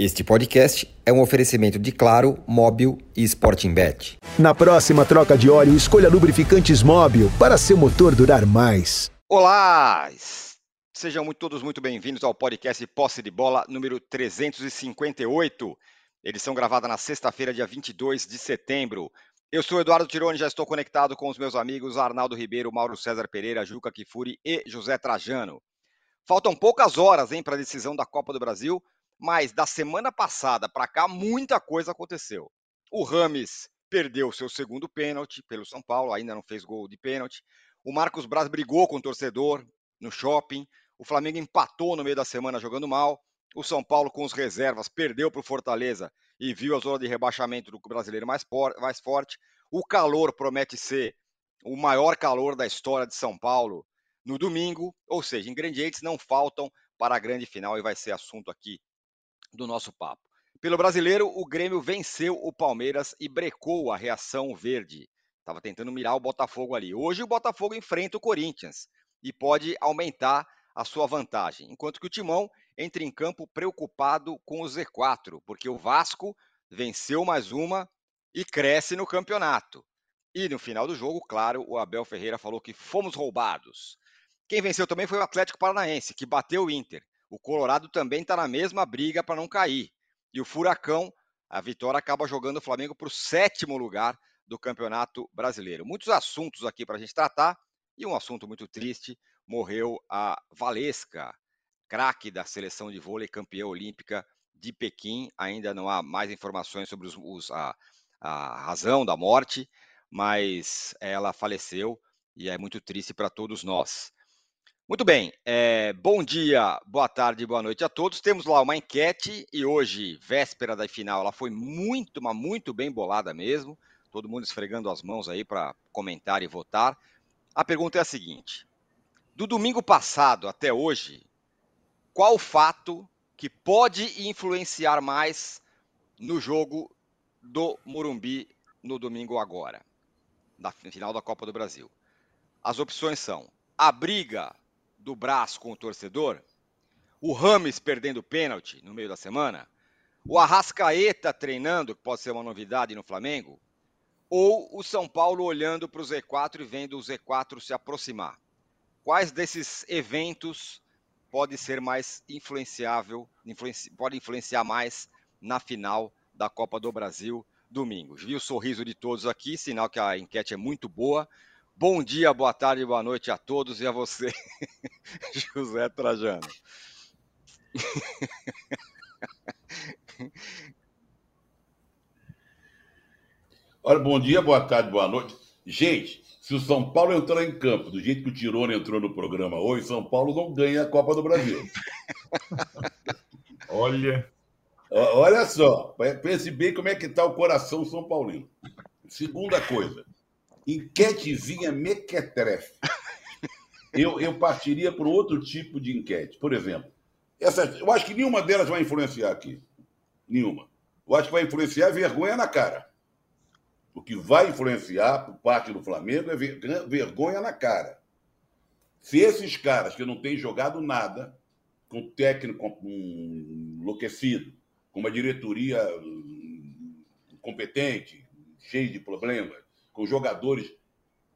Este podcast é um oferecimento de Claro, Móbil e Sporting Bet. Na próxima troca de óleo, escolha lubrificantes Móbil para seu motor durar mais. Olá! Sejam muito, todos muito bem-vindos ao podcast Posse de Bola número 358. Edição gravada na sexta-feira, dia 22 de setembro. Eu sou Eduardo Tironi, já estou conectado com os meus amigos Arnaldo Ribeiro, Mauro César Pereira, Juca Kifuri e José Trajano. Faltam poucas horas para a decisão da Copa do Brasil, mas da semana passada para cá, muita coisa aconteceu. O Rames perdeu seu segundo pênalti pelo São Paulo, ainda não fez gol de pênalti. O Marcos Braz brigou com o torcedor no shopping. O Flamengo empatou no meio da semana jogando mal. O São Paulo, com os reservas, perdeu para o Fortaleza e viu a zona de rebaixamento do brasileiro mais, mais forte. O calor promete ser o maior calor da história de São Paulo no domingo. Ou seja, ingredientes não faltam para a grande final e vai ser assunto aqui do nosso papo. Pelo brasileiro, o Grêmio venceu o Palmeiras e brecou a reação verde. Estava tentando mirar o Botafogo ali. Hoje o Botafogo enfrenta o Corinthians e pode aumentar a sua vantagem. Enquanto que o Timão entra em campo preocupado com o Z4, porque o Vasco venceu mais uma e cresce no campeonato. E no final do jogo, claro, o Abel Ferreira falou que fomos roubados. Quem venceu também foi o Atlético Paranaense, que bateu o Inter. O Colorado também está na mesma briga para não cair. E o Furacão, a vitória acaba jogando o Flamengo para o sétimo lugar do Campeonato Brasileiro. Muitos assuntos aqui para a gente tratar. E um assunto muito triste: morreu a Valesca, craque da seleção de vôlei, campeã olímpica de Pequim. Ainda não há mais informações sobre os, os, a, a razão da morte, mas ela faleceu e é muito triste para todos nós. Muito bem, é, bom dia, boa tarde, boa noite a todos. Temos lá uma enquete e hoje, véspera da final, ela foi muito, mas muito bem bolada mesmo. Todo mundo esfregando as mãos aí para comentar e votar. A pergunta é a seguinte: do domingo passado até hoje, qual fato que pode influenciar mais no jogo do Morumbi no domingo agora, na final da Copa do Brasil? As opções são a briga do braço com o torcedor, o Rames perdendo pênalti no meio da semana, o Arrascaeta treinando, que pode ser uma novidade no Flamengo, ou o São Paulo olhando para o Z4 e vendo o Z4 se aproximar. Quais desses eventos pode ser mais influenciável, influenci, pode influenciar mais na final da Copa do Brasil domingo? Vi o sorriso de todos aqui, sinal que a enquete é muito boa. Bom dia, boa tarde, boa noite a todos e a você, José Trajano. Olha, bom dia, boa tarde, boa noite. Gente, se o São Paulo entrar em campo do jeito que o Tirone entrou no programa hoje, São Paulo não ganha a Copa do Brasil. Olha. Olha só, pense bem como é que está o coração São Paulino. Segunda coisa, enquetezinha mequetrefe. Eu, eu partiria para outro tipo de enquete. Por exemplo, essa, eu acho que nenhuma delas vai influenciar aqui. Nenhuma. Eu acho que vai influenciar vergonha na cara. O que vai influenciar por parte do Flamengo é vergonha na cara. Se esses caras que não têm jogado nada, com técnico enlouquecido, com uma diretoria hum, competente, cheia de problemas, com jogadores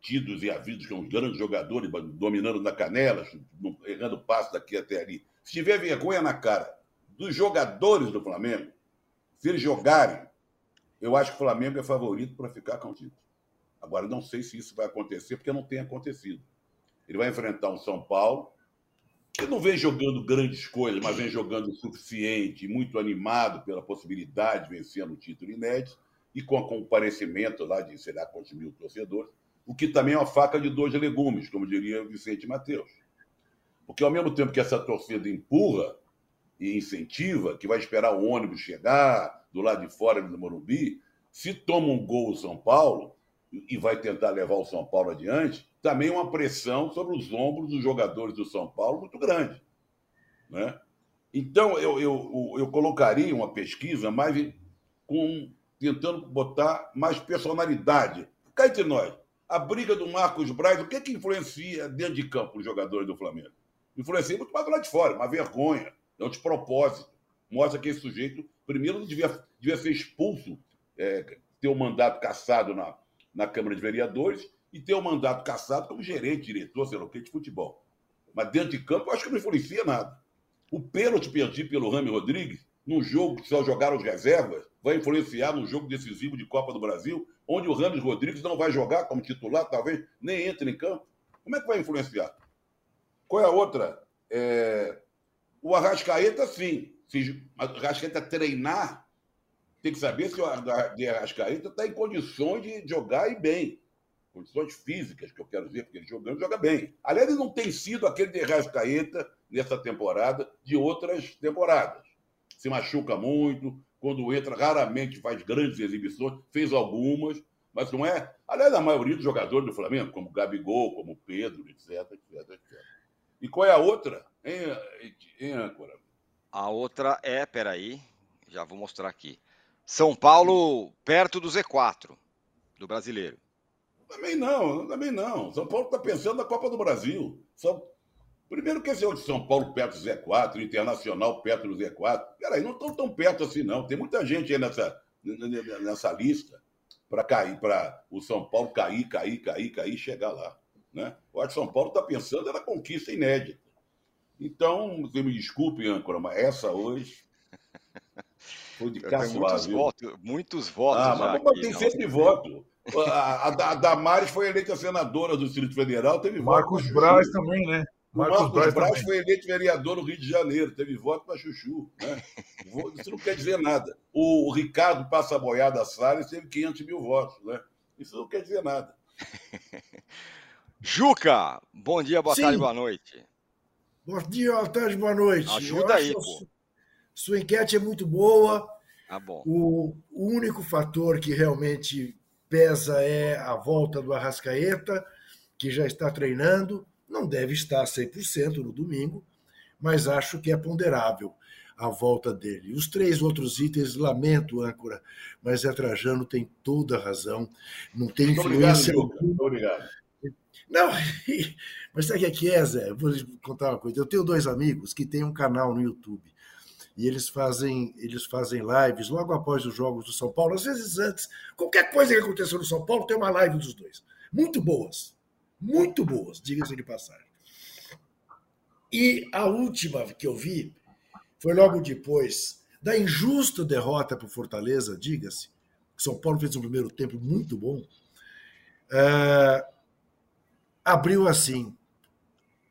tidos e havidos como grandes jogadores, dominando na canela, errando passo daqui até ali. Se tiver vergonha na cara dos jogadores do Flamengo, se eles jogarem, eu acho que o Flamengo é favorito para ficar com o título. Agora, não sei se isso vai acontecer, porque não tem acontecido. Ele vai enfrentar um São Paulo, que não vem jogando grandes coisas, mas vem jogando o suficiente, muito animado pela possibilidade de vencer no título inédito e com comparecimento lá de, sei lá, quantos mil torcedores, o que também é uma faca de dois legumes, como diria Vicente Mateus. Porque ao mesmo tempo que essa torcida empurra e incentiva, que vai esperar o ônibus chegar do lado de fora do Morumbi, se toma um gol o São Paulo e vai tentar levar o São Paulo adiante, também é uma pressão sobre os ombros dos jogadores do São Paulo muito grande. Né? Então, eu, eu, eu colocaria uma pesquisa mais com tentando botar mais personalidade. Cá entre nós, a briga do Marcos Braz, o que, que influencia dentro de campo os jogadores do Flamengo? Influencia muito mais do lado de fora, uma vergonha, é um despropósito. mostra que esse sujeito, primeiro, devia, devia ser expulso, é, ter o um mandato cassado na, na Câmara de Vereadores e ter o um mandato cassado como gerente, diretor, sei lá o que, de futebol. Mas dentro de campo, eu acho que não influencia nada. O pênalti perdido pelo Rami Rodrigues, num jogo que só jogaram os reservas, vai influenciar no jogo decisivo de Copa do Brasil, onde o Rames Rodrigues não vai jogar como titular, talvez nem entre em campo. Como é que vai influenciar? Qual é a outra? É... O Arrascaeta, sim. Se o Arrascaeta treinar, tem que saber se o Arrascaeta está em condições de jogar e bem. Condições físicas, que eu quero dizer, porque ele jogando, joga bem. Aliás, ele não tem sido aquele de Arrascaeta nessa temporada de outras temporadas. Se machuca muito, quando entra, raramente faz grandes exibições, fez algumas, mas não é. Aliás, a maioria dos jogadores do Flamengo, como Gabigol, como Pedro, etc, etc, etc. E qual é a outra, hein, hein âncora? A outra é, peraí, já vou mostrar aqui. São Paulo perto do Z4, do brasileiro. Também não, também não. São Paulo está pensando na Copa do Brasil. São Primeiro que esse é o de São Paulo perto do Z4, Internacional perto do Z4. Peraí, não estão tão perto assim, não. Tem muita gente aí nessa, nessa lista para cair, para o São Paulo cair, cair, cair, cair e chegar lá. Né? Eu acho que São Paulo está pensando na conquista inédita. Então, você me desculpe, âncora, mas essa hoje foi de caçoar, muitos votos, muitos votos. Ah, mas, aqui, tem sempre voto. A, a, a Damares foi eleita senadora do Distrito Federal, teve Marcos Braz também, né? Marcos, Marcos Braz, Braz foi eleito vereador no Rio de Janeiro, teve voto para Chuchu. Né? Isso não quer dizer nada. O, Ricardo Passa Boiada Salles teve 500 mil votos. Né? Isso não quer dizer nada. Juca, bom dia, boa Sim. tarde, boa noite. Bom dia, boa tarde, boa noite. Ajuda aí, pô. Sua enquete é muito boa. Tá bom. O, o único fator que realmente pesa é a volta do Arrascaeta, que já está treinando não deve estar 100% no domingo, mas acho que é ponderável a volta dele. Os três outros itens, lamento, âncora, mas é Trajano tem toda a razão. Não tem Muito influência. Obrigado, Muito obrigado. Não, mas sabe o que é, Zé? Vou contar uma coisa. Eu tenho dois amigos que têm um canal no YouTube. E eles fazem, eles fazem lives logo após os jogos do São Paulo, às vezes antes. Qualquer coisa que aconteceu no São Paulo tem uma live dos dois. Muito boas muito boas, diga-se de passagem. E a última que eu vi foi logo depois da injusta derrota para o Fortaleza, diga-se. São Paulo fez um primeiro tempo muito bom. É, abriu assim.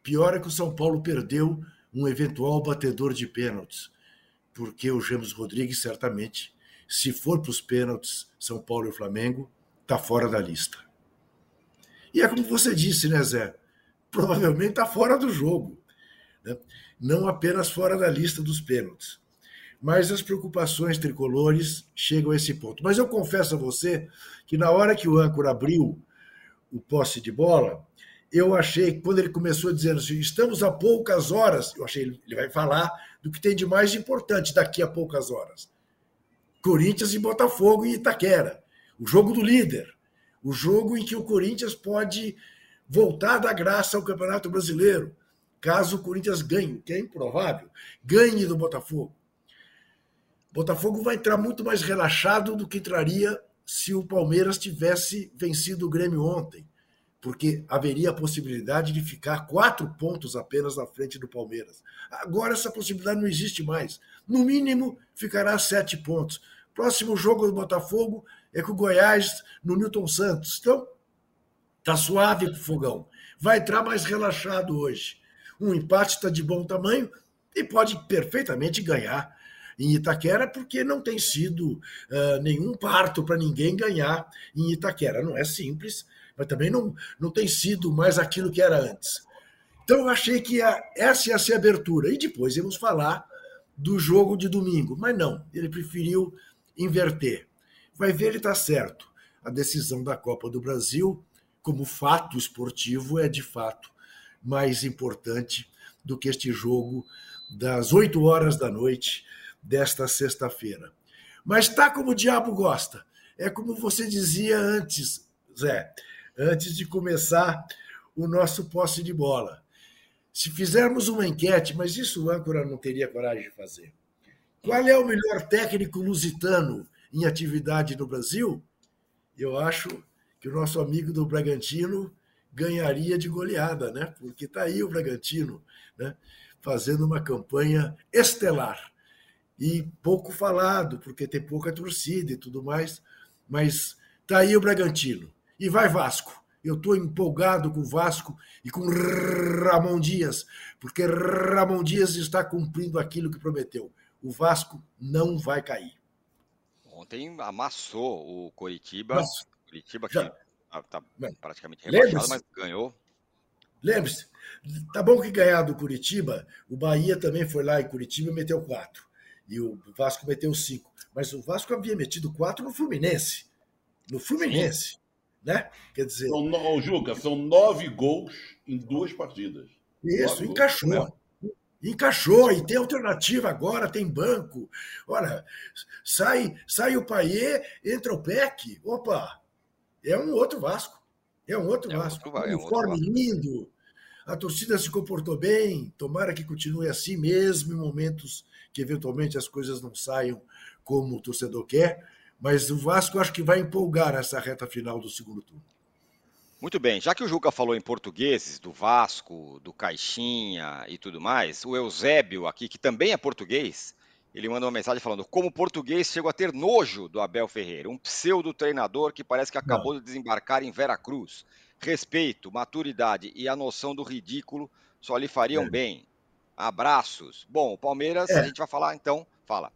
Pior é que o São Paulo perdeu um eventual batedor de pênaltis, porque o James Rodrigues, certamente, se for para os pênaltis, São Paulo e Flamengo, está fora da lista. E é como você disse, né, Zé? Provavelmente está fora do jogo. Né? Não apenas fora da lista dos pênaltis. Mas as preocupações tricolores chegam a esse ponto. Mas eu confesso a você que na hora que o âncora abriu o posse de bola, eu achei, quando ele começou dizendo assim, estamos a poucas horas, eu achei ele vai falar do que tem de mais importante daqui a poucas horas. Corinthians e Botafogo e Itaquera. O jogo do líder o jogo em que o Corinthians pode voltar da graça ao Campeonato Brasileiro, caso o Corinthians ganhe, que é improvável, ganhe do Botafogo. Botafogo vai entrar muito mais relaxado do que entraria se o Palmeiras tivesse vencido o Grêmio ontem, porque haveria a possibilidade de ficar quatro pontos apenas na frente do Palmeiras. Agora essa possibilidade não existe mais. No mínimo, ficará sete pontos. Próximo jogo do Botafogo é com o Goiás no Newton Santos. Então, tá suave o fogão. Vai entrar mais relaxado hoje. Um empate está de bom tamanho e pode perfeitamente ganhar em Itaquera, porque não tem sido uh, nenhum parto para ninguém ganhar em Itaquera. Não é simples, mas também não, não tem sido mais aquilo que era antes. Então eu achei que essa ia ser a abertura. E depois íamos falar do jogo de domingo. Mas não, ele preferiu inverter vai ver ele está certo. A decisão da Copa do Brasil, como fato esportivo, é de fato mais importante do que este jogo das 8 horas da noite desta sexta-feira. Mas tá como o diabo gosta. É como você dizia antes, Zé, antes de começar o nosso posse de bola. Se fizermos uma enquete, mas isso o âncora não teria coragem de fazer. Qual é o melhor técnico lusitano em atividade no Brasil? Eu acho que o nosso amigo do Bragantino ganharia de goleada, né? Porque está aí o Bragantino, né? Fazendo uma campanha estelar e pouco falado, porque tem pouca torcida e tudo mais, mas está aí o Bragantino e vai Vasco. Eu estou empolgado com o Vasco e com Ramon Dias, porque Ramon Dias está cumprindo aquilo que prometeu. O Vasco não vai cair. Ontem amassou o Coritiba. Nossa, Coritiba que está praticamente rebaixado, mas ganhou. Lembre-se, tá bom que ganhar do Curitiba, o Bahia também foi lá em Curitiba e meteu quatro. E o Vasco meteu cinco. Mas o Vasco havia metido quatro no Fluminense. No Fluminense. Sim. Né? Quer dizer. São, no, Juca, são nove gols em duas partidas. Isso, nove encaixou. Gols. Encaixou e tem alternativa agora, tem banco. Olha, sai, sai o Paier, entra o PEC. Opa, é um outro Vasco. É um outro é Vasco. Outro, é um uniforme outro lindo. A torcida se comportou bem. Tomara que continue assim, mesmo em momentos que eventualmente as coisas não saiam como o torcedor quer. Mas o Vasco acho que vai empolgar essa reta final do segundo turno. Muito bem, já que o Juca falou em portugueses, do Vasco, do Caixinha e tudo mais, o Eusébio aqui, que também é português, ele manda uma mensagem falando: como português, chego a ter nojo do Abel Ferreira, um pseudo-treinador que parece que acabou de desembarcar em Veracruz. Respeito, maturidade e a noção do ridículo só lhe fariam é. bem. Abraços. Bom, o Palmeiras, é. a gente vai falar então. Fala.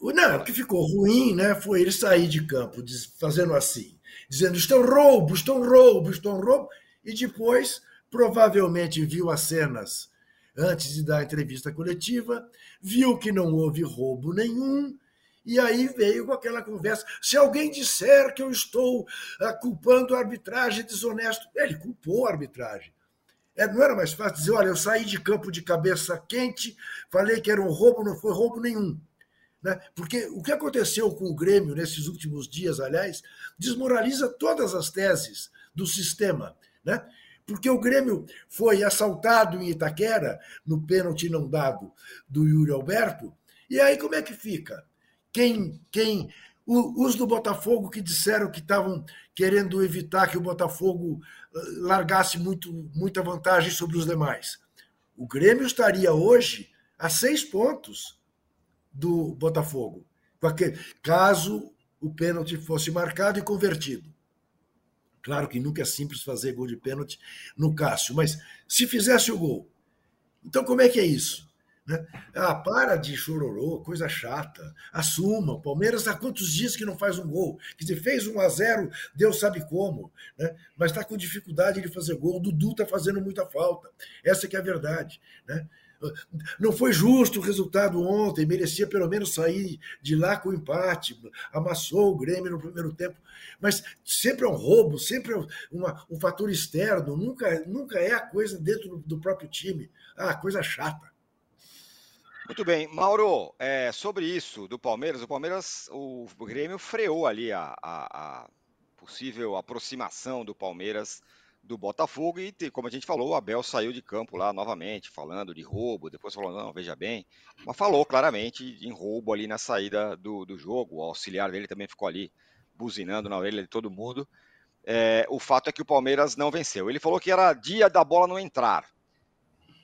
Não, o que ficou ruim, né, foi ele sair de campo fazendo assim, dizendo estão roubo, estão roubo, estão roubo, e depois provavelmente viu as cenas antes de dar a entrevista coletiva, viu que não houve roubo nenhum, e aí veio com aquela conversa. Se alguém disser que eu estou ah, culpando a arbitragem desonesto, ele culpou a arbitragem. É, não era mais fácil dizer, olha, eu saí de campo de cabeça quente, falei que era um roubo, não foi roubo nenhum. Né? Porque o que aconteceu com o Grêmio nesses últimos dias, aliás, desmoraliza todas as teses do sistema. Né? Porque o Grêmio foi assaltado em Itaquera, no pênalti não dado do Yuri Alberto, e aí como é que fica? Quem, quem os do Botafogo que disseram que estavam querendo evitar que o Botafogo eh, largasse muito, muita vantagem sobre os demais. O Grêmio estaria hoje a seis pontos do Botafogo, caso o pênalti fosse marcado e convertido. Claro que nunca é simples fazer gol de pênalti no Cássio, mas se fizesse o gol, então como é que é isso? Né? Ah, para de chororô, coisa chata. Assuma. O Palmeiras há quantos dias que não faz um gol? Quer dizer, fez 1 a 0 Deus sabe como, né? mas está com dificuldade de fazer gol. O Dudu está fazendo muita falta. Essa que é a verdade. Né? Não foi justo o resultado ontem, merecia pelo menos sair de lá com empate, amassou o Grêmio no primeiro tempo, mas sempre é um roubo, sempre é uma, um fator externo, nunca, nunca é a coisa dentro do próprio time. Ah, coisa chata. Muito bem, Mauro, é, sobre isso do Palmeiras, o Palmeiras, o Grêmio freou ali a, a, a possível aproximação do Palmeiras do Botafogo e, como a gente falou, o Abel saiu de campo lá novamente, falando de roubo, depois falou, não, veja bem, mas falou claramente em roubo ali na saída do, do jogo, o auxiliar dele também ficou ali buzinando na orelha de todo mundo. É, o fato é que o Palmeiras não venceu. Ele falou que era dia da bola não entrar.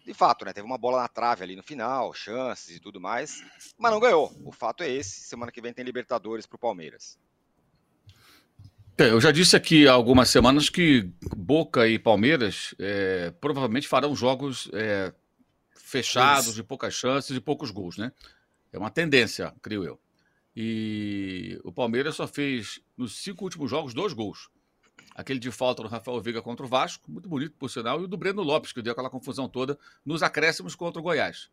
De fato, né? Teve uma bola na trave ali no final, chances e tudo mais, mas não ganhou. O fato é esse. Semana que vem tem Libertadores para o Palmeiras. É, eu já disse aqui há algumas semanas que Boca e Palmeiras é, provavelmente farão jogos é, fechados, de poucas chances e poucos gols, né? É uma tendência, creio eu. E o Palmeiras só fez, nos cinco últimos jogos, dois gols. Aquele de falta do Rafael Veiga contra o Vasco, muito bonito, por sinal, e o do Breno Lopes, que deu aquela confusão toda nos acréscimos contra o Goiás.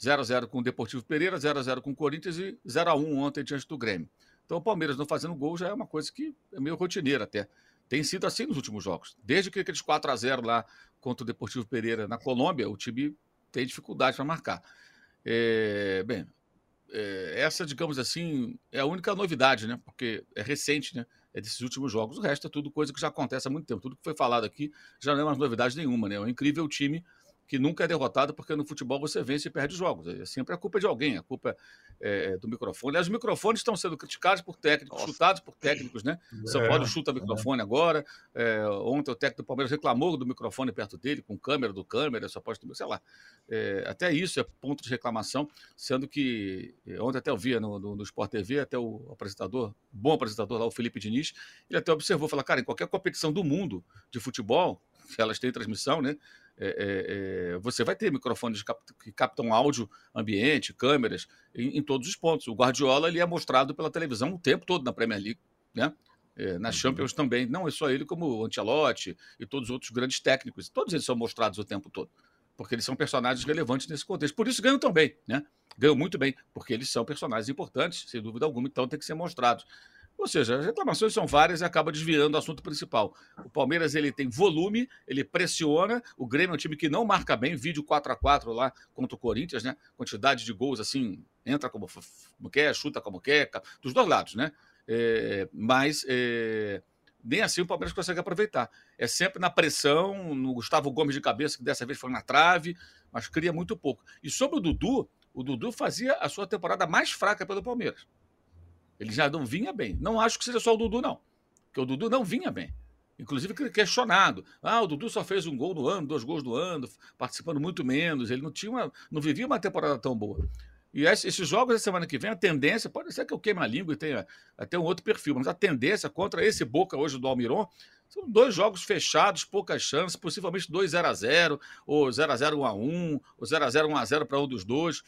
0 a 0 com o Deportivo Pereira, 0 a 0 com o Corinthians e 0 a 1 ontem diante do Grêmio. Então o Palmeiras não fazendo gol já é uma coisa que é meio rotineira até. Tem sido assim nos últimos jogos. Desde que aqueles 4 a 0 lá contra o Deportivo Pereira na Colômbia, o time tem dificuldade para marcar. É, bem, é, essa, digamos assim, é a única novidade, né? Porque é recente, né? É desses últimos jogos. O resto é tudo coisa que já acontece há muito tempo. Tudo que foi falado aqui já não é mais novidade nenhuma, né? É um incrível time que nunca é derrotado, porque no futebol você vence e perde jogos. É sempre a culpa de alguém, a culpa é, é do microfone. Aliás, os microfones estão sendo criticados por técnicos, Nossa. chutados por técnicos, né? São Paulo chuta é. microfone agora. É, ontem o técnico do Palmeiras reclamou do microfone perto dele, com câmera do câmera, só pode sei lá. É, até isso é ponto de reclamação, sendo que ontem até eu via no, no, no Sport TV, até o apresentador, bom apresentador lá, o Felipe Diniz, ele até observou, falou, cara, em qualquer competição do mundo de futebol, elas têm transmissão, né? É, é, é, você vai ter microfones que captam áudio ambiente, câmeras, em, em, todos os pontos. O Guardiola ele é mostrado pela televisão o tempo todo na Premier League, né? É, na uhum. Champions também. Não é só ele, como o Ancelotti e todos os outros grandes técnicos. Todos eles são mostrados o tempo todo, porque eles são personagens relevantes nesse contexto. Por isso ganham tão bem, né? Ganham muito bem, porque eles são personagens importantes, sem dúvida alguma, então tem que ser mostrados. Ou seja, as reclamações são várias e acaba desviando o assunto principal. O Palmeiras ele tem volume, ele pressiona. O Grêmio é um time que não marca bem. Vídeo 4 a 4 lá contra o Corinthians, né? Quantidade de gols assim, entra como, como quer, chuta como quer, dos dois lados, né? É, mas é, nem assim o Palmeiras consegue aproveitar. É sempre na pressão, no Gustavo Gomes de cabeça, que dessa vez foi na trave, mas cria muito pouco. E sobre o Dudu, o Dudu fazia a sua temporada mais fraca pelo Palmeiras. Ele já não vinha bem. Não acho que seja só o Dudu, não. Porque o Dudu não vinha bem. Inclusive questionado. Ah, o Dudu só fez um gol no ano, dois gols no ano, participando muito menos. Ele não tinha uma, não vivia uma temporada tão boa. E esses jogos da semana que vem, a tendência, pode ser que eu queime a língua e tenha até um outro perfil, mas a tendência contra esse Boca hoje do Almiron são dois jogos fechados, poucas chances, possivelmente 2 0 a 0 ou 0 a 0 1 a 1 ou 0 a 0 1 a 0 para um dos dois.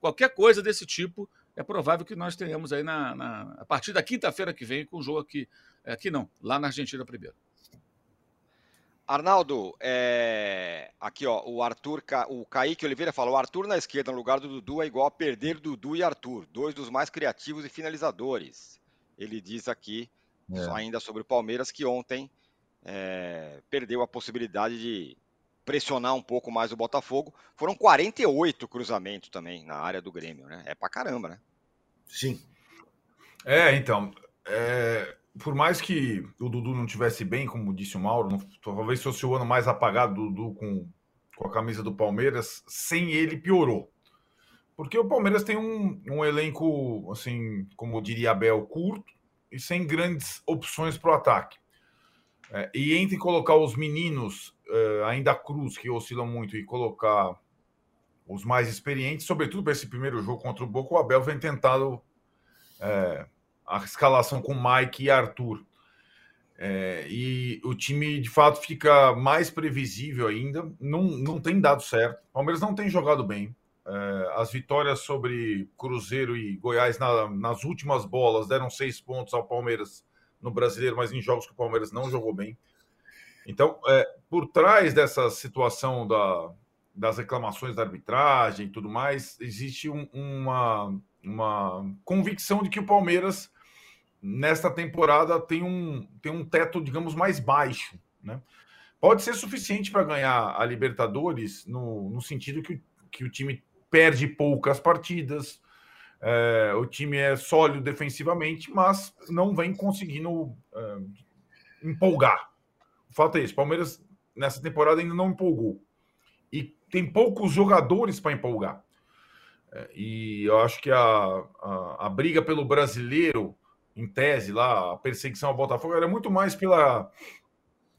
Qualquer coisa desse tipo é provável que nós tenhamos aí na, na a partir da quinta-feira que vem com o jogo aqui, é, aqui não, lá na Argentina primeiro. Arnaldo, é... aqui ó, o Arthur, o Kaique Oliveira falou: o Arthur na esquerda no lugar do Dudu é igual a perder Dudu e Arthur, dois dos mais criativos e finalizadores. Ele diz aqui, é. ainda sobre o Palmeiras, que ontem é... perdeu a possibilidade de pressionar um pouco mais o Botafogo. Foram 48 cruzamentos também na área do Grêmio, né? É pra caramba, né? Sim. É, então, é, por mais que o Dudu não tivesse bem, como disse o Mauro, não, talvez fosse o ano mais apagado do Dudu com, com a camisa do Palmeiras, sem ele piorou. Porque o Palmeiras tem um, um elenco, assim, como diria Abel, curto e sem grandes opções para o ataque. É, e entre colocar os meninos, é, ainda cruz, que oscilam muito, e colocar os mais experientes, sobretudo para esse primeiro jogo contra o Boca, o Abel vem tentado é, a escalação com Mike e Arthur. É, e o time de fato fica mais previsível ainda. Não, não tem dado certo. O Palmeiras não tem jogado bem. É, as vitórias sobre Cruzeiro e Goiás na, nas últimas bolas deram seis pontos ao Palmeiras no brasileiro, mas em jogos que o Palmeiras não jogou bem. Então, é, por trás dessa situação da, das reclamações da arbitragem e tudo mais, existe um, uma, uma convicção de que o Palmeiras, nesta temporada, tem um, tem um teto, digamos, mais baixo. Né? Pode ser suficiente para ganhar a Libertadores, no, no sentido que, que o time perde poucas partidas, é, o time é sólido defensivamente, mas não vem conseguindo é, empolgar. O fato é esse: Palmeiras nessa temporada ainda não empolgou. E tem poucos jogadores para empolgar. É, e eu acho que a, a, a, briga pelo brasileiro, em tese, lá, a perseguição ao Botafogo, era muito mais pela,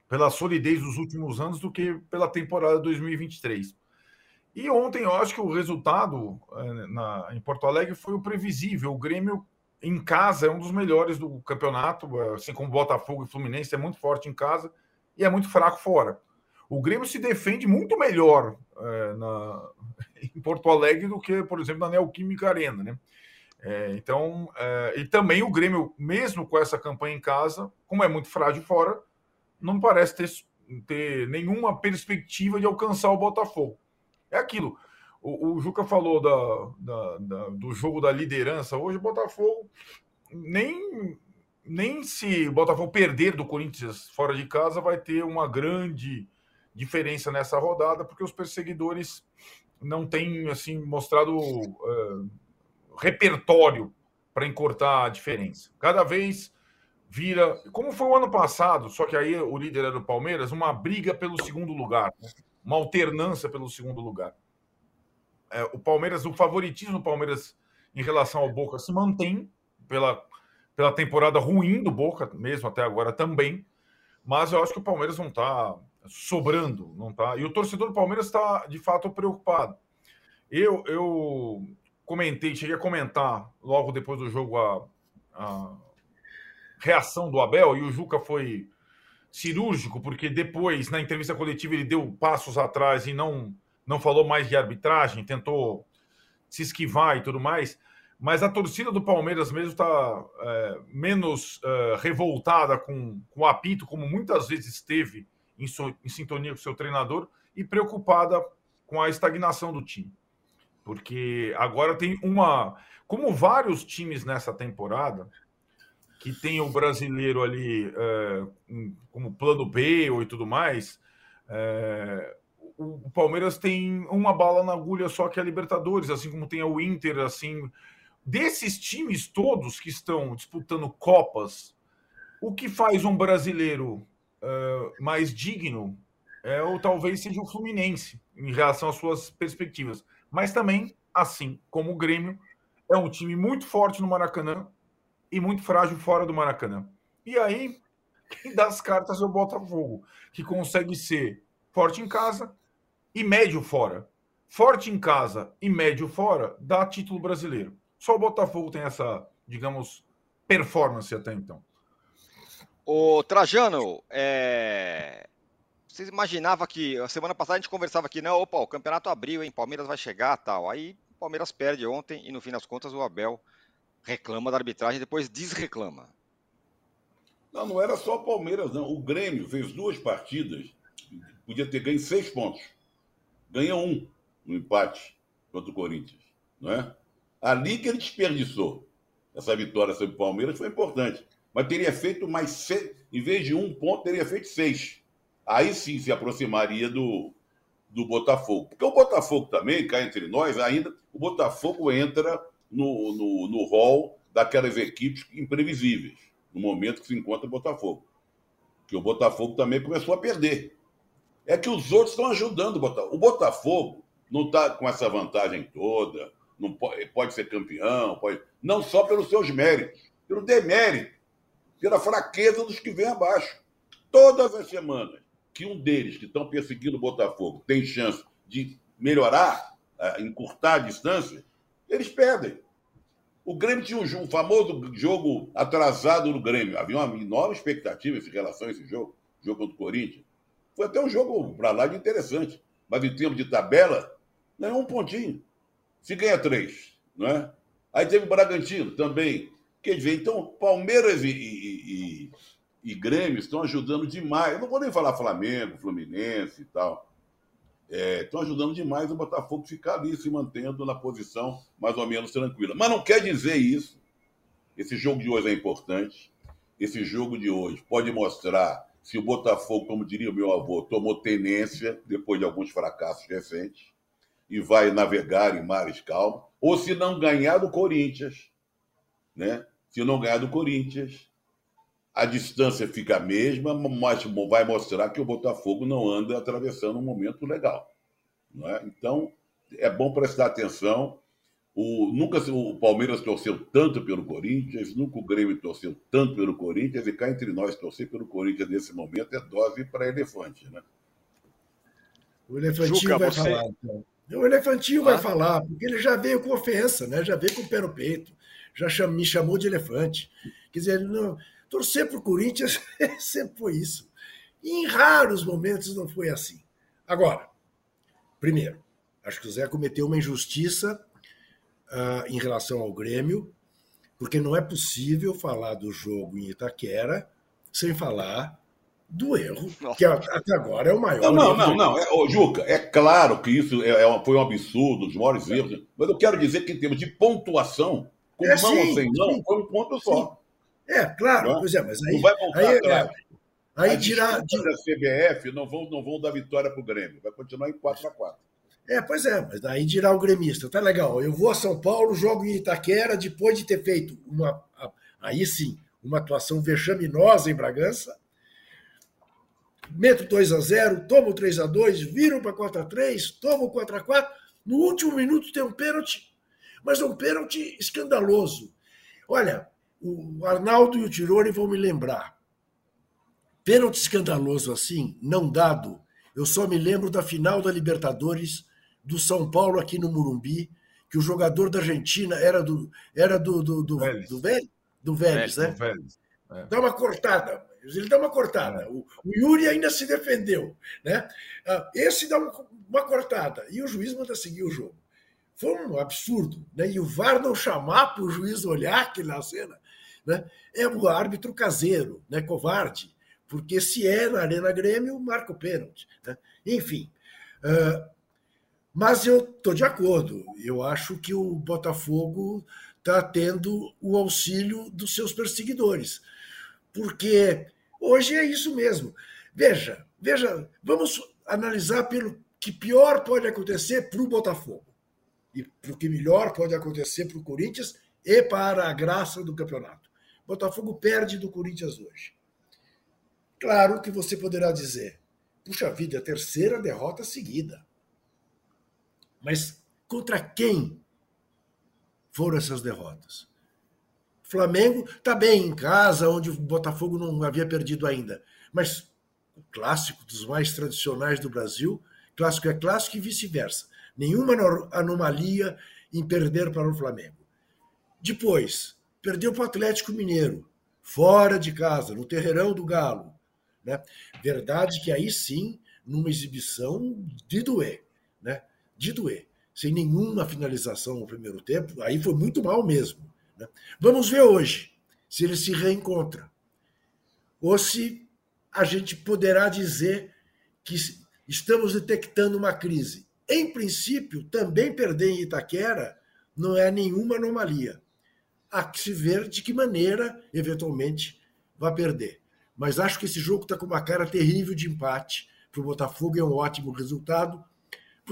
pela solidez dos últimos anos do que pela temporada 2023. E ontem eu acho que o resultado eh, na, em Porto Alegre foi o previsível. O Grêmio em casa é um dos melhores do campeonato, eh, assim como Botafogo e Fluminense é muito forte em casa e é muito fraco fora. O Grêmio se defende muito melhor é, na, em Porto Alegre do que, por exemplo, na Neoquímica Arena, né? É, então, é, e também o Grêmio, mesmo com essa campanha em casa, como é muito frágil fora, não parece ter, ter nenhuma perspectiva de alcançar o Botafogo. É aquilo. O, o Juca falou da, da, da, do jogo da liderança. Hoje o Botafogo nem, nem se o Botafogo perder do Corinthians fora de casa vai ter uma grande diferença nessa rodada, porque os perseguidores não têm assim mostrado uh, repertório para encurtar a diferença. Cada vez vira, como foi o ano passado, só que aí o líder era o Palmeiras, uma briga pelo segundo lugar. Né? Uma alternância pelo segundo lugar. É, o Palmeiras, o favoritismo do Palmeiras em relação ao Boca se mantém pela, pela temporada ruim do Boca, mesmo até agora também. Mas eu acho que o Palmeiras não está sobrando, não tá. E o torcedor do Palmeiras está de fato preocupado. Eu, eu comentei, cheguei a comentar logo depois do jogo a, a reação do Abel e o Juca foi cirúrgico, porque depois, na entrevista coletiva, ele deu passos atrás e não, não falou mais de arbitragem, tentou se esquivar e tudo mais. Mas a torcida do Palmeiras mesmo está é, menos é, revoltada com, com o apito, como muitas vezes esteve em, so, em sintonia com seu treinador, e preocupada com a estagnação do time. Porque agora tem uma. Como vários times nessa temporada, que tem o brasileiro ali é, como plano B ou e tudo mais, é, o, Palmeiras tem uma bala na agulha só que é a Libertadores, assim como tem o Inter, assim. Desses times todos que estão disputando Copas, o que faz um brasileiro uh, mais digno é ou talvez seja o Fluminense em relação às suas perspectivas. Mas também, assim como o Grêmio, é um time muito forte no Maracanã e muito frágil fora do Maracanã. E aí, quem dá as cartas é o Botafogo, que consegue ser forte em casa e médio fora. Forte em casa e médio fora dá título brasileiro. Só o Botafogo tem essa, digamos, performance até então. O Trajano, é... você imaginava que a semana passada a gente conversava aqui, não, opa, o campeonato abriu, hein? Palmeiras vai chegar tal. Aí Palmeiras perde ontem e no fim das contas o Abel reclama da arbitragem, depois desreclama. Não, não era só o Palmeiras, não. O Grêmio fez duas partidas, podia ter ganho seis pontos. Ganha um no empate contra o Corinthians, não é? Ali que ele desperdiçou. Essa vitória sobre o Palmeiras foi importante. Mas teria feito mais seis, em vez de um ponto, teria feito seis. Aí sim se aproximaria do, do Botafogo. Porque o Botafogo também, cá entre nós, ainda, o Botafogo entra no, no, no hall daquelas equipes imprevisíveis, no momento que se encontra o Botafogo. Que o Botafogo também começou a perder. É que os outros estão ajudando o Botafogo. O Botafogo não está com essa vantagem toda, não pode, pode ser campeão, pode, não só pelos seus méritos, pelo demérito, pela fraqueza dos que vêm abaixo. Todas as semanas que um deles que estão perseguindo o Botafogo tem chance de melhorar, eh, encurtar a distância, eles perdem. O Grêmio tinha um, um, famoso jogo atrasado no Grêmio. Havia uma enorme expectativa em relação a esse jogo, jogo contra o Corinthians. Foi até um jogo para lá de interessante. Mas em termos de tabela, ganhou um pontinho. Se ganha três, não é? Aí teve o Bragantino também. Quer dizer, então Palmeiras e, e, e, e Grêmio estão ajudando demais. Eu não vou nem falar Flamengo, Fluminense e tal estão é, ajudando demais o Botafogo ficar ali se mantendo na posição mais ou menos tranquila. Mas não quer dizer isso. Esse jogo de hoje é importante. Esse jogo de hoje pode mostrar se o Botafogo, como diria o meu avô, tomou tenência depois de alguns fracassos recentes e vai navegar em mares calmos, ou se não ganhar do Corinthians, né? Se não ganhar do Corinthians, a distância fica a mesma, mas vai mostrar que o Botafogo não anda atravessando um momento legal. Não é? Então, é bom prestar atenção. O, nunca o Palmeiras torceu tanto pelo Corinthians, nunca o Grêmio torceu tanto pelo Corinthians, e cá entre nós torcer pelo Corinthians nesse momento é dose para elefante. Né? O elefantinho Juca, vai você... falar. Então. O elefantinho ah? vai falar, porque ele já veio com ofensa, né? já veio com o pé no peito, já me chamou de elefante. Quer dizer, não, Torcer para o Corinthians sempre foi isso. E em raros momentos não foi assim. Agora, primeiro, acho que o Zé cometeu uma injustiça uh, em relação ao Grêmio, porque não é possível falar do jogo em Itaquera sem falar do erro, Nossa. que até agora é o maior. Não, não, não, não. É, ô, Juca, é claro que isso é, é, foi um absurdo, os maiores é. erros, mas eu quero dizer que em termos de pontuação, com é, mão sim, ou sem mão, foi um ponto só. Sim. É, claro, não, pois é, mas aí. Não vai voltar aí, atrás. É, aí tirar. Da CBF não vão, não vão dar vitória para o Grêmio, vai continuar em 4 a 4 É, pois é, mas daí tirar o gremista, tá legal. Eu vou a São Paulo, jogo em Itaquera, depois de ter feito uma. Aí sim, uma atuação vexaminosa em Bragança. meto 2 a 0 tomo 3 a 2 viram para 4 a 3 tomo 4 a 4 No último minuto tem um pênalti, mas é um pênalti escandaloso. Olha, o Arnaldo e o Tirone vão me lembrar. Pênalti escandaloso assim, não dado, eu só me lembro da final da Libertadores do São Paulo aqui no Murumbi, que o jogador da Argentina era do era do do, do, Vélez. do, Vélez, do Vélez, né? Do Vélez. É. Dá uma cortada, ele dá uma cortada. É. O, o, Yuri ainda se defendeu, né? Ah, esse dá uma, uma cortada e o juiz manda seguir o jogo. Foi um absurdo, né? E o VAR não chamar para o juiz olhar aquela cena, né? É o árbitro caseiro, né? Covarde, porque se é na Arena Grêmio, marca o pênalti, né? Enfim, uh, mas eu estou de acordo. Eu acho que o Botafogo está tendo o auxílio dos seus perseguidores. Porque hoje é isso mesmo. Veja, veja, vamos analisar pelo que pior pode acontecer para o Botafogo. E o que melhor pode acontecer para o Corinthians e para a graça do campeonato. Botafogo perde do Corinthians hoje. Claro que você poderá dizer, puxa vida, a terceira derrota seguida. Mas contra quem foram essas derrotas? Flamengo está bem em casa, onde o Botafogo não havia perdido ainda. Mas o clássico dos mais tradicionais do Brasil, clássico é clássico e vice-versa. Nenhuma anomalia em perder para o Flamengo. Depois, perdeu para o Atlético Mineiro, fora de casa, no terreirão do Galo. Né? Verdade que aí sim, numa exibição de doer. Né? de doer, sem nenhuma finalização no primeiro tempo, aí foi muito mal mesmo. Né? Vamos ver hoje se ele se reencontra. Ou se a gente poderá dizer que estamos detectando uma crise. Em princípio, também perder em Itaquera não é nenhuma anomalia. Há que se ver de que maneira, eventualmente, vai perder. Mas acho que esse jogo está com uma cara terrível de empate. Para o Botafogo é um ótimo resultado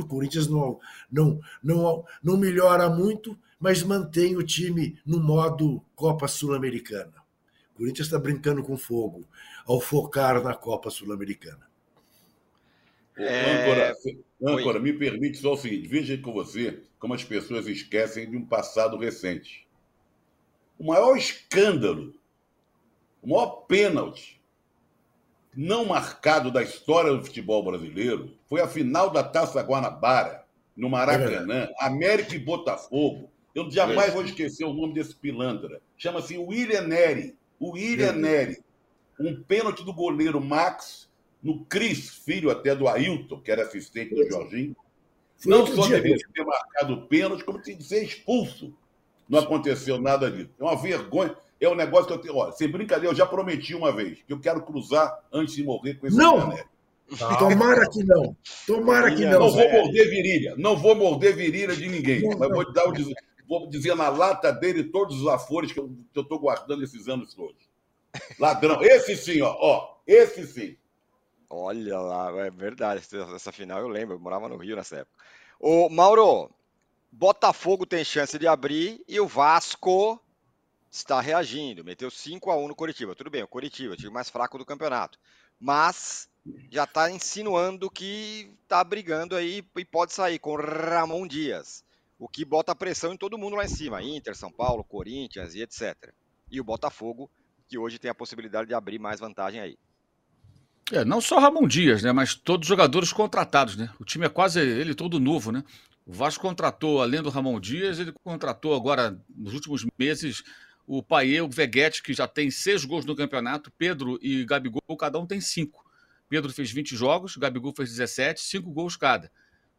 o Corinthians não, não, não, não melhora muito, mas mantém o time no modo Copa Sul-Americana. O Corinthians está brincando com fogo ao focar na Copa Sul-Americana. É... Âncora, me permite só o seguinte: veja com você como as pessoas esquecem de um passado recente. O maior escândalo, o maior pênalti não marcado da história do futebol brasileiro foi a final da Taça Guanabara, no Maracanã, é América e Botafogo. Eu jamais é. vou esquecer o nome desse pilantra. Chama-se William Neri. William é. Neri. Um pênalti do goleiro Max no Cris, filho até do Ailton, que era assistente do Jorginho. Foi não só deveria ter marcado o pênalti, como de ser expulso. Não aconteceu nada disso. É uma vergonha é um negócio que eu tenho. Olha, sem brincadeira, eu já prometi uma vez que eu quero cruzar antes de morrer com esse Não! Tá. Tomara que não. Tomara que não. Não vou morder virilha. Não vou morder virilha de ninguém. Não, mas vou, dar o, vou dizer na lata dele todos os afores que eu estou guardando esses anos todos. Ladrão. Esse sim, ó. ó esse sim. Olha lá, é verdade. Essa final eu lembro. Eu morava no Rio nessa época. Ô, Mauro, Botafogo tem chance de abrir e o Vasco está reagindo. Meteu 5 a 1 no Curitiba. Tudo bem, o Curitiba, o time mais fraco do campeonato. Mas já está insinuando que está brigando aí e pode sair com Ramon Dias. O que bota pressão em todo mundo lá em cima. Inter, São Paulo, Corinthians e etc. E o Botafogo, que hoje tem a possibilidade de abrir mais vantagem aí. É, não só Ramon Dias, né? Mas todos os jogadores contratados, né? O time é quase ele todo novo, né? O Vasco contratou, além do Ramon Dias, ele contratou agora, nos últimos meses, o Paê, o Veguete, que já tem seis gols no campeonato, Pedro e Gabigol, cada um tem cinco. Pedro fez 20 jogos, Gabigol fez 17, cinco gols cada.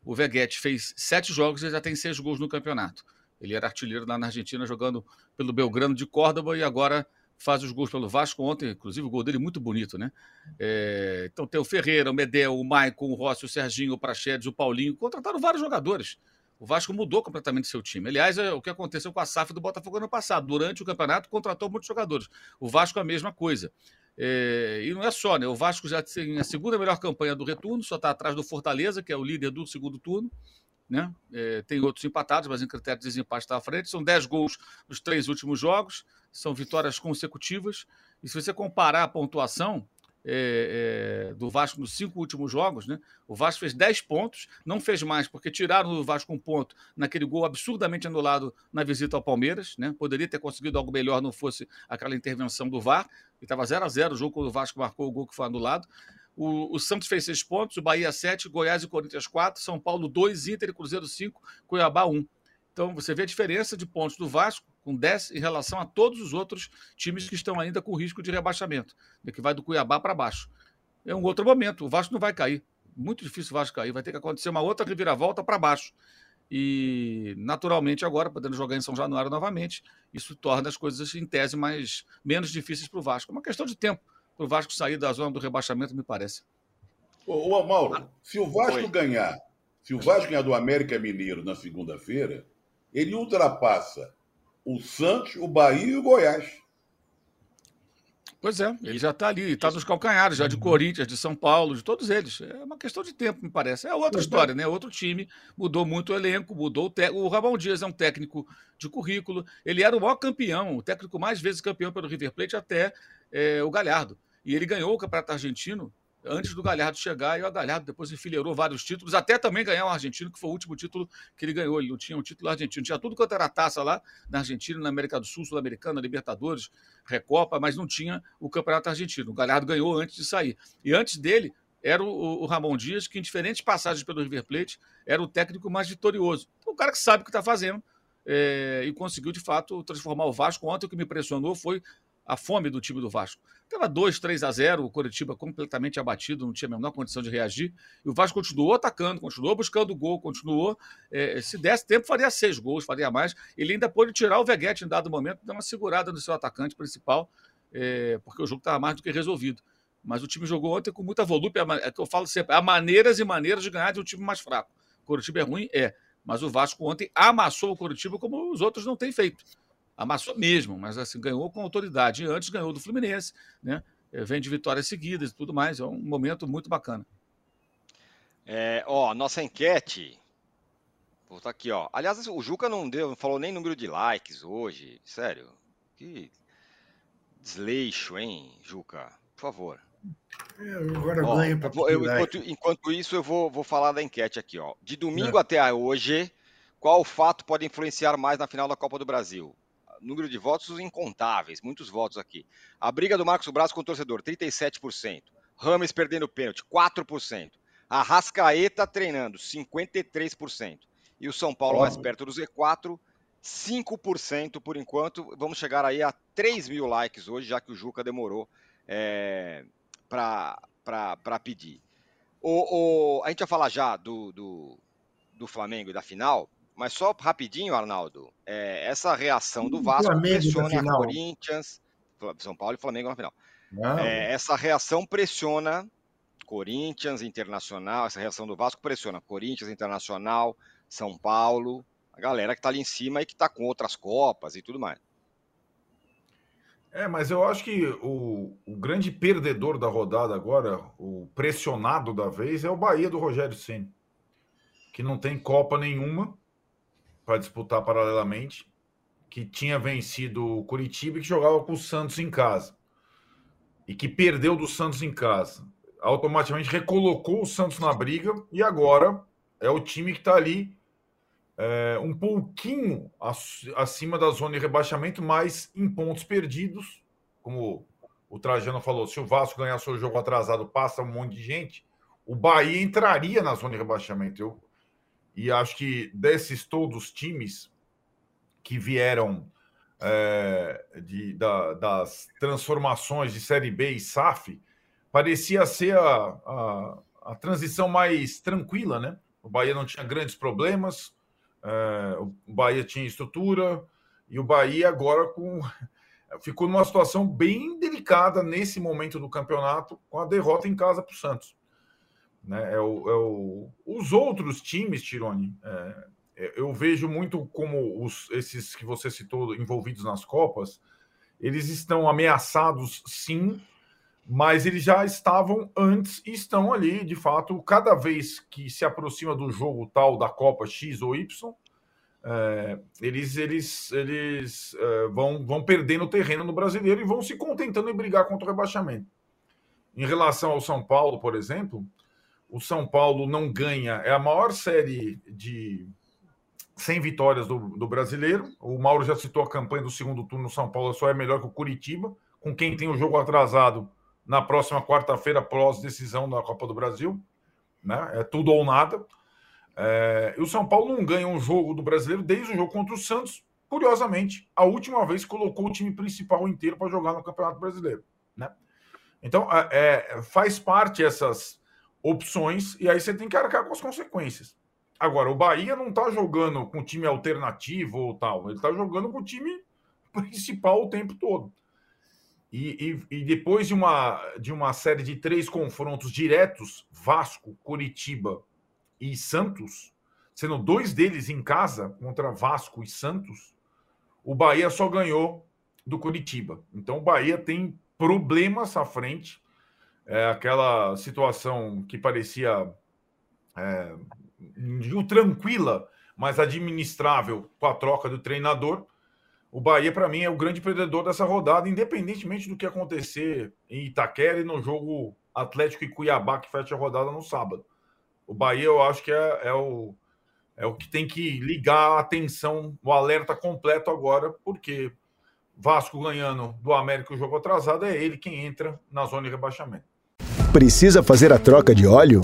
O Veguete fez sete jogos e já tem seis gols no campeonato. Ele era artilheiro lá na Argentina, jogando pelo Belgrano de Córdoba e agora faz os gols pelo Vasco. Ontem, inclusive, o gol dele muito bonito, né? É... então tem o Ferreira, o Medel, o Maicon, o Rossi, o Serginho, o Prachedes, o Paulinho. Contrataram vários jogadores. O Vasco mudou completamente seu time. Aliás, é o que aconteceu com a SAF do Botafogo ano passado. Durante o campeonato, contratou muitos jogadores. O Vasco é a mesma coisa. É, e não é só, né? O Vasco já tem a segunda melhor campanha do retorno, só está atrás do Fortaleza, que é o líder do segundo turno. Né? É, tem outros empatados, mas em critério de desempate está à frente. São 10 gols nos três últimos jogos, são vitórias consecutivas. E se você comparar a pontuação, é, é, do Vasco nos cinco últimos jogos, né? O Vasco fez 10 pontos, não fez mais, porque tiraram o Vasco um ponto naquele gol absurdamente anulado na visita ao Palmeiras, né? Poderia ter conseguido algo melhor, não fosse aquela intervenção do VAR, e estava 0 a 0 o jogo quando o Vasco marcou o gol que foi anulado. O, o, Santos fez seis pontos, o Bahia sete, Goiás e Corinthians quatro, São Paulo dois, Inter e Cruzeiro cinco, Cuiabá um. Então você vê a diferença de pontos do Vasco com 10 em relação a todos os outros times que estão ainda com risco de rebaixamento, né, que vai do Cuiabá para baixo. É um outro momento, o Vasco não vai cair. Muito difícil o Vasco cair, vai ter que acontecer uma outra reviravolta para baixo. E naturalmente agora, podendo jogar em São Januário novamente, isso torna as coisas em tese mais menos difíceis para o Vasco. É uma questão de tempo para o Vasco sair da zona do rebaixamento, me parece. Ô, ô Mauro, se o Vasco Oi. ganhar, se o Vasco ganhar do América Mineiro na segunda-feira, ele ultrapassa o Santos, o Bahia e o Goiás. Pois é, ele já está ali, está nos calcanhares já de. Corinthians, de São Paulo, de todos eles. É uma questão de tempo, me parece. É outra história, né? Outro time, mudou muito o elenco, mudou o técnico. O Ramon Dias é um técnico de currículo. Ele era o maior campeão, o técnico mais vezes campeão pelo River Plate até é, o Galhardo. E ele ganhou o Campeonato Argentino antes do Galhardo chegar, e o Galhardo depois enfileirou vários títulos, até também ganhar o argentino, que foi o último título que ele ganhou. Ele não tinha um título argentino, tinha tudo quanto era taça lá na Argentina, na América do Sul, Sul-Americana, Libertadores, Recopa, mas não tinha o Campeonato Argentino. O Galhardo ganhou antes de sair. E antes dele era o, o Ramon Dias, que em diferentes passagens pelo River Plate era o técnico mais vitorioso. Então, o cara que sabe o que está fazendo. É, e conseguiu de fato transformar o Vasco. Ontem o que me impressionou foi a fome do time do Vasco. Estava 2, 3 a 0, o Coritiba completamente abatido, não tinha a menor condição de reagir. E o Vasco continuou atacando, continuou buscando gol, continuou. É, se desse tempo, faria seis gols, faria mais. Ele ainda pôde tirar o Veguete em dado momento, dar uma segurada no seu atacante principal, é, porque o jogo estava mais do que resolvido. Mas o time jogou ontem com muita volúpia, é que eu falo sempre, há maneiras e maneiras de ganhar de um time mais fraco. O Coritiba é ruim? É. Mas o Vasco ontem amassou o Coritiba como os outros não têm feito amassou mesmo, mas assim, ganhou com autoridade. E antes ganhou do Fluminense, né? É, vem de vitórias seguidas e tudo mais. É um momento muito bacana. É, ó, nossa enquete. Vou botar aqui, ó. Aliás, o Juca não deu, não falou nem número de likes hoje. Sério. Que desleixo, hein, Juca? Por favor. É, agora ó, ganho eu, enquanto, enquanto, isso, eu vou, vou falar da enquete aqui, ó. De domingo é. até hoje, qual fato pode influenciar mais na final da Copa do Brasil? Número de votos incontáveis, muitos votos aqui. A briga do Marcos Braz com o torcedor, 37%. Rames perdendo pênalti, 4%. A Rascaeta treinando, 53%. E o São Paulo mais perto do Z4, 5% por enquanto. Vamos chegar aí a 3 mil likes hoje, já que o Juca demorou é, para pedir. O, o, a gente vai falar já do, do, do Flamengo e da final, mas só rapidinho, Arnaldo, é, essa reação do Vasco Flamengo pressiona a Corinthians, São Paulo e Flamengo na final. É, essa reação pressiona Corinthians, Internacional, essa reação do Vasco pressiona Corinthians, Internacional, São Paulo, a galera que está ali em cima e que está com outras copas e tudo mais. É, mas eu acho que o, o, grande perdedor da rodada agora, o pressionado da vez, é o Bahia do Rogério Senna, que não tem Copa nenhuma, para disputar paralelamente, que tinha vencido o Curitiba e que jogava com o Santos em casa. E que perdeu do Santos em casa. Automaticamente recolocou o Santos na briga e agora é o time que está ali é, um pouquinho acima da zona de rebaixamento, mas em pontos perdidos, como o Trajano falou, se o Vasco ganhar seu jogo atrasado, passa um monte de gente, o Bahia entraria na zona de rebaixamento. Eu, e acho que desses todos times que vieram é, de, da, das transformações de Série B e SAF, parecia ser a, a, a, transição mais tranquila, né? O Bahia não tinha grandes problemas, é, o Bahia tinha estrutura, e o Bahia agora com ficou numa situação bem delicada nesse momento do campeonato, com a derrota em casa para o Santos. Né? É o, é o... Os outros times, Tirone, é, eu vejo muito como os, esses que você citou envolvidos nas Copas, eles estão ameaçados, sim, mas eles já estavam antes e estão ali, de fato, cada vez que se aproxima do jogo tal da Copa X ou Y, é, eles, eles, eles é, vão, vão perdendo terreno no brasileiro e vão se contentando em brigar contra o rebaixamento. Em relação ao São Paulo, por exemplo, o São Paulo não ganha, é a maior série de 100 vitórias do, do brasileiro. O Mauro já citou a campanha do segundo turno. O São Paulo só é melhor que o Curitiba, com quem tem o jogo atrasado na próxima quarta-feira, pós-decisão da Copa do Brasil. Né? É tudo ou nada. É, e o São Paulo não ganha um jogo do brasileiro desde o jogo contra o Santos. Curiosamente, a última vez colocou o time principal inteiro para jogar no Campeonato Brasileiro. Né? Então, é, é, faz parte essas opções e aí você tem que arcar com as consequências. Agora, o Bahia não está jogando com time alternativo ou tal, ele está jogando com o time principal o tempo todo. E, e, e, depois de uma, de uma série de três confrontos diretos, Vasco, Curitiba e Santos, sendo dois deles em casa contra Vasco e Santos, o Bahia só ganhou do Curitiba. Então o Bahia tem problemas à frente. É aquela situação que parecia é, tranquila, mas administrável com a troca do treinador. O Bahia, para mim, é o grande perdedor dessa rodada, independentemente do que acontecer em Itaquera e no jogo Atlético e Cuiabá, que fecha a rodada no sábado. O Bahia, eu acho que é, é o, é o que tem que ligar a atenção, o alerta completo agora, porque Vasco ganhando do América o jogo atrasado, é ele quem entra na zona de rebaixamento. Precisa fazer a troca de óleo?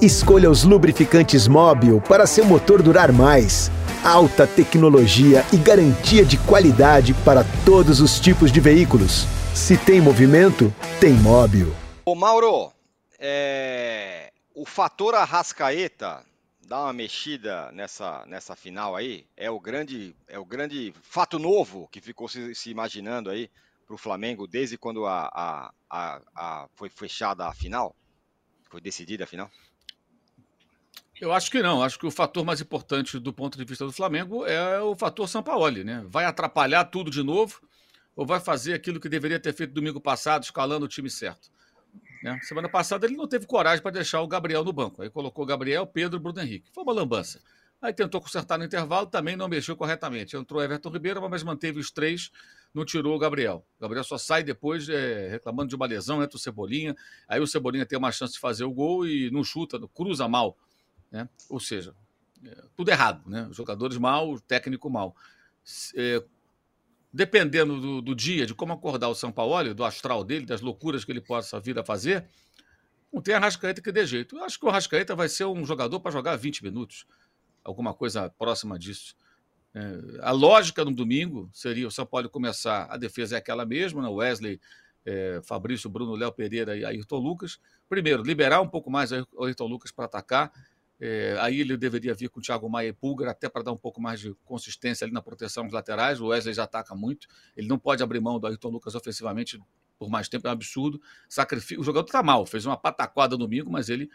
Escolha os lubrificantes Móbil para seu motor durar mais. Alta tecnologia e garantia de qualidade para todos os tipos de veículos. Se tem movimento, tem Móbil. Ô Mauro, é... o fator Arrascaeta dá uma mexida nessa, nessa final aí é o grande é o grande fato novo que ficou se, se imaginando aí para o Flamengo desde quando a, a, a, a, foi fechada a final foi decidida a final eu acho que não. Acho que o fator mais importante do ponto de vista do Flamengo é o fator Sampaoli, né? Vai atrapalhar tudo de novo ou vai fazer aquilo que deveria ter feito domingo passado, escalando o time certo? Né? Semana passada ele não teve coragem para deixar o Gabriel no banco. Aí colocou Gabriel, Pedro, Bruno Henrique. Foi uma lambança. Aí tentou consertar no intervalo, também não mexeu corretamente. Entrou Everton Ribeiro, mas manteve os três, não tirou o Gabriel. O Gabriel só sai depois é, reclamando de uma lesão, entra o Cebolinha. Aí o Cebolinha tem uma chance de fazer o gol e não chuta, cruza mal. Né? Ou seja, é, tudo errado, né? Os jogadores mal, o técnico mal. É, dependendo do, do, dia, de como acordar o São Paulo, do astral dele, das loucuras que ele possa vir a fazer, não tem a Rascaeta que dê jeito. Eu acho que o Rascaeta vai ser um jogador para jogar 20 minutos, alguma coisa próxima disso. É, a lógica no domingo seria o São Paulo começar, a defesa é aquela mesma, né? Wesley, é, Fabrício, Bruno, Léo Pereira e Ayrton Lucas. Primeiro, liberar um pouco mais o Ayrton Lucas para atacar, é, aí ele deveria vir com o Thiago Maia e Pulgar, até para dar um pouco mais de consistência ali na proteção dos laterais. O Wesley já ataca muito. Ele não pode abrir mão do Ayrton Lucas ofensivamente por mais tempo, é um absurdo. Sacrifício. O jogador está mal, fez uma pataquada domingo, mas ele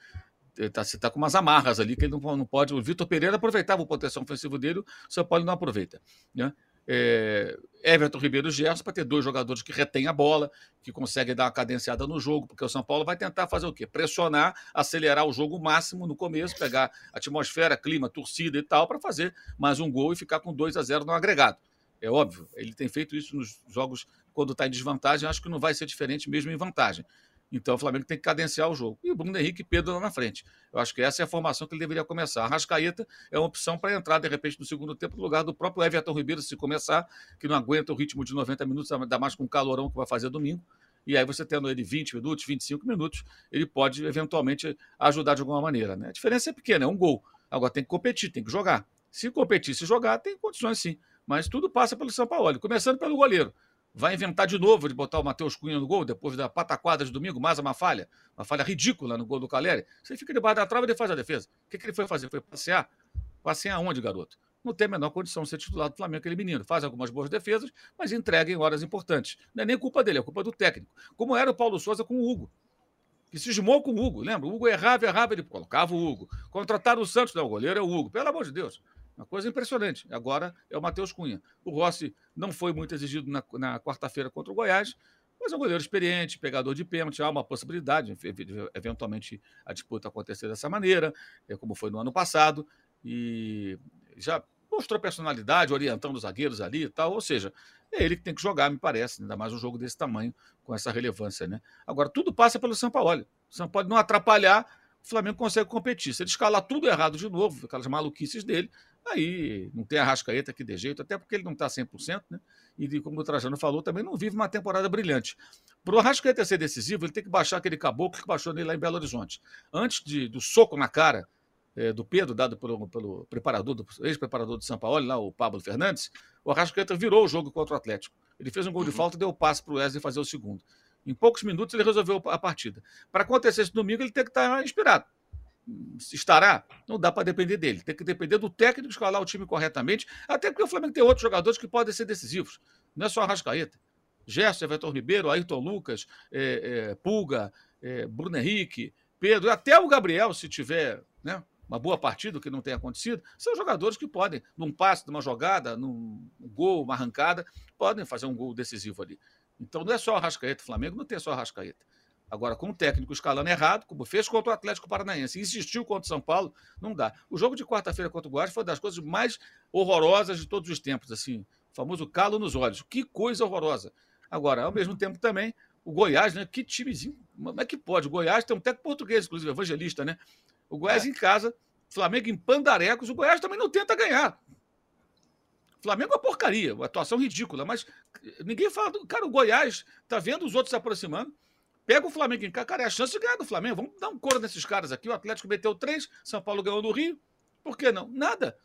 está tá com umas amarras ali que ele não, não pode. O Vitor Pereira aproveitava o proteção ofensivo dele, o São Paulo não aproveita. Né? é, Everton Ribeiro e Gerson para ter dois jogadores que retêm a bola, que conseguem dar uma cadenciada no jogo, porque o São Paulo vai tentar fazer o quê? Pressionar, acelerar o jogo máximo no começo, pegar atmosfera, clima, torcida e tal, para fazer mais um gol e ficar com 2 a 0 no agregado. É óbvio, ele tem feito isso nos jogos quando está em desvantagem, acho que não vai ser diferente mesmo em vantagem. Então o Flamengo tem que cadenciar o jogo. E o Bruno Henrique e Pedro lá na frente. Eu acho que essa é a formação que ele deveria começar. A Rascaeta é uma opção para entrar, de repente, no segundo tempo, no lugar do próprio Everton Ribeiro, se começar, que não aguenta o ritmo de 90 minutos, ainda mais com o calorão que vai fazer domingo. E aí você tendo ele 20 minutos, 25 minutos, ele pode eventualmente ajudar de alguma maneira. Né? A diferença é pequena, é um gol. Agora tem que competir, tem que jogar. Se competir, se jogar, tem condições sim. Mas tudo passa pelo São Paulo, começando pelo goleiro. Vai inventar de novo de botar o Matheus Cunha no gol depois da pataquada de domingo, mais uma falha, uma falha ridícula no gol do Caleri. Você fica debaixo da trave e ele faz a defesa. O que, que ele foi fazer? Foi passear? Passear aonde, garoto? Não tem a menor condição de ser titular do Flamengo, aquele menino. Faz algumas boas defesas, mas entrega em horas importantes. Não é nem culpa dele, é culpa do técnico. Como era o Paulo Souza com o Hugo que cismou com o Hugo, lembra? O Hugo errava, errava, ele colocava o Hugo. Contrataram o Santos, não, o goleiro é o Hugo. Pelo amor de Deus. Uma coisa impressionante. Agora é o Matheus Cunha. O Rossi não foi muito exigido na, na quarta-feira contra o Goiás, mas é um goleiro experiente, pegador de pênalti, há uma possibilidade, eventualmente, a disputa acontecer dessa maneira, é como foi no ano passado, e já mostrou personalidade, orientando os zagueiros ali e tal. Ou seja, é ele que tem que jogar, me parece, ainda mais um jogo desse tamanho, com essa relevância. Né? Agora, tudo passa pelo São Paulo. O São Paulo não atrapalhar, o Flamengo consegue competir. Se ele escalar tudo errado de novo, aquelas maluquices dele, aí não tem a Rascaeta que dê jeito, até porque ele não está 100%, né? E como o Trajano falou, também não vive uma temporada brilhante. Para o Arrascaeta ser decisivo, ele tem que baixar aquele caboclo que baixou nele lá em Belo Horizonte. Antes de, do soco na cara é, do Pedro, dado pelo, pelo preparador, do ex-preparador do São Paulo, lá, o Pablo Fernandes, o Arrascaeta virou o jogo contra o Atlético. Ele fez um gol de uhum. falta e deu o passe para o Wesley fazer o segundo. Em poucos minutos ele resolveu a partida. Para acontecer esse domingo, ele tem que estar inspirado. Estará? Não dá para depender dele. Tem que depender do técnico escalar o time corretamente, até porque o Flamengo tem outros jogadores que podem ser decisivos. Não é só a Rascaeta. Gerson, Everton Ribeiro, Ayrton Lucas, é, é, Pulga, é, Bruno Henrique, Pedro, até o Gabriel, se tiver né, uma boa partida, o que não tem acontecido, são jogadores que podem, num passe, numa jogada, num gol, uma arrancada, podem fazer um gol decisivo ali. Então não é só a Rascaeta, o Flamengo não tem só a Rascaeta. Agora, com o técnico escalando errado, como fez contra o Atlético Paranaense, insistiu contra o São Paulo, não dá. O jogo de quarta-feira contra o Goiás foi uma das coisas mais horrorosas de todos os tempos, assim, o famoso calo nos olhos. Que coisa horrorosa. Agora, ao mesmo tempo também, o Goiás, né? Que timezinho. Como é que pode? O Goiás tem um técnico português, inclusive, evangelista, né? O Goiás é. em casa, Flamengo em pandarecos, o Goiás também não tenta ganhar. Flamengo é uma porcaria, uma atuação ridícula, mas ninguém fala. Do... Cara, o Goiás tá vendo os outros se aproximando. Pega o Flamengo em casa, cara, é a chance de ganhar do Flamengo. Vamos dar um coro nesses caras aqui. O Atlético meteu três, São Paulo ganhou no Rio. Por que não? Nada.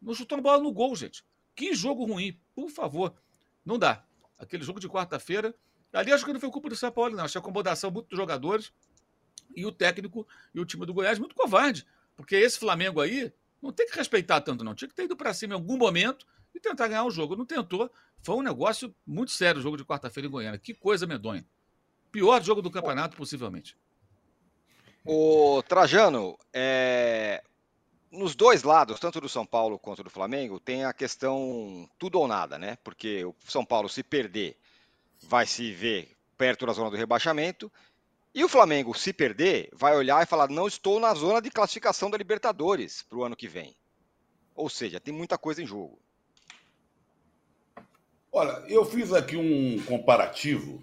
Não chutou a bola no gol, gente. Que jogo ruim, por favor. Não dá. Aquele jogo de quarta-feira. Ali acho que não foi culpa do São Paulo, não. Acho que a acomodação muito dos jogadores e o técnico e o time do Goiás muito covarde. Porque esse Flamengo aí não tem que respeitar tanto, não. Tinha que ter ido para cima em algum momento e tentar ganhar o jogo. Não tentou. Foi um negócio muito sério o jogo de quarta-feira em Goiânia. Que coisa medonha. Pior jogo do campeonato, possivelmente. O Trajano, é... nos dois lados, tanto do São Paulo quanto do Flamengo, tem a questão tudo ou nada, né? Porque o São Paulo, se perder, vai se ver perto da zona do rebaixamento. E o Flamengo, se perder, vai olhar e falar: não estou na zona de classificação da Libertadores para o ano que vem. Ou seja, tem muita coisa em jogo. Olha, eu fiz aqui um comparativo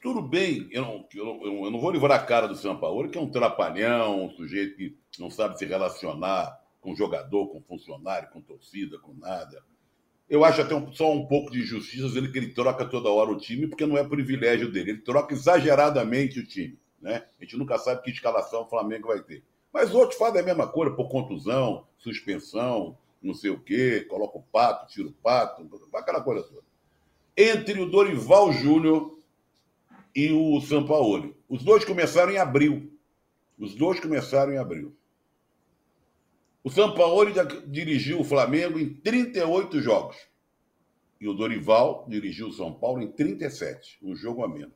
tudo bem, eu não, eu, eu não vou livrar a cara do São Paulo, que é um trapalhão, um sujeito que não sabe se relacionar com jogador, com funcionário, com torcida, com nada. Eu acho até um, só um pouco de injustiça ele que ele troca toda hora o time, porque não é privilégio dele. Ele troca exageradamente o time. Né? A gente nunca sabe que escalação o Flamengo vai ter. Mas outros fazem a mesma coisa, por contusão, suspensão, não sei o quê, coloca o pato, tira o pato, aquela coisa toda. Entre o Dorival Júnior e o Sampaoli. Os dois começaram em abril. Os dois começaram em abril. O Sampaoli dirigiu o Flamengo em 38 jogos. E o Dorival dirigiu o São Paulo em 37, um jogo a menos.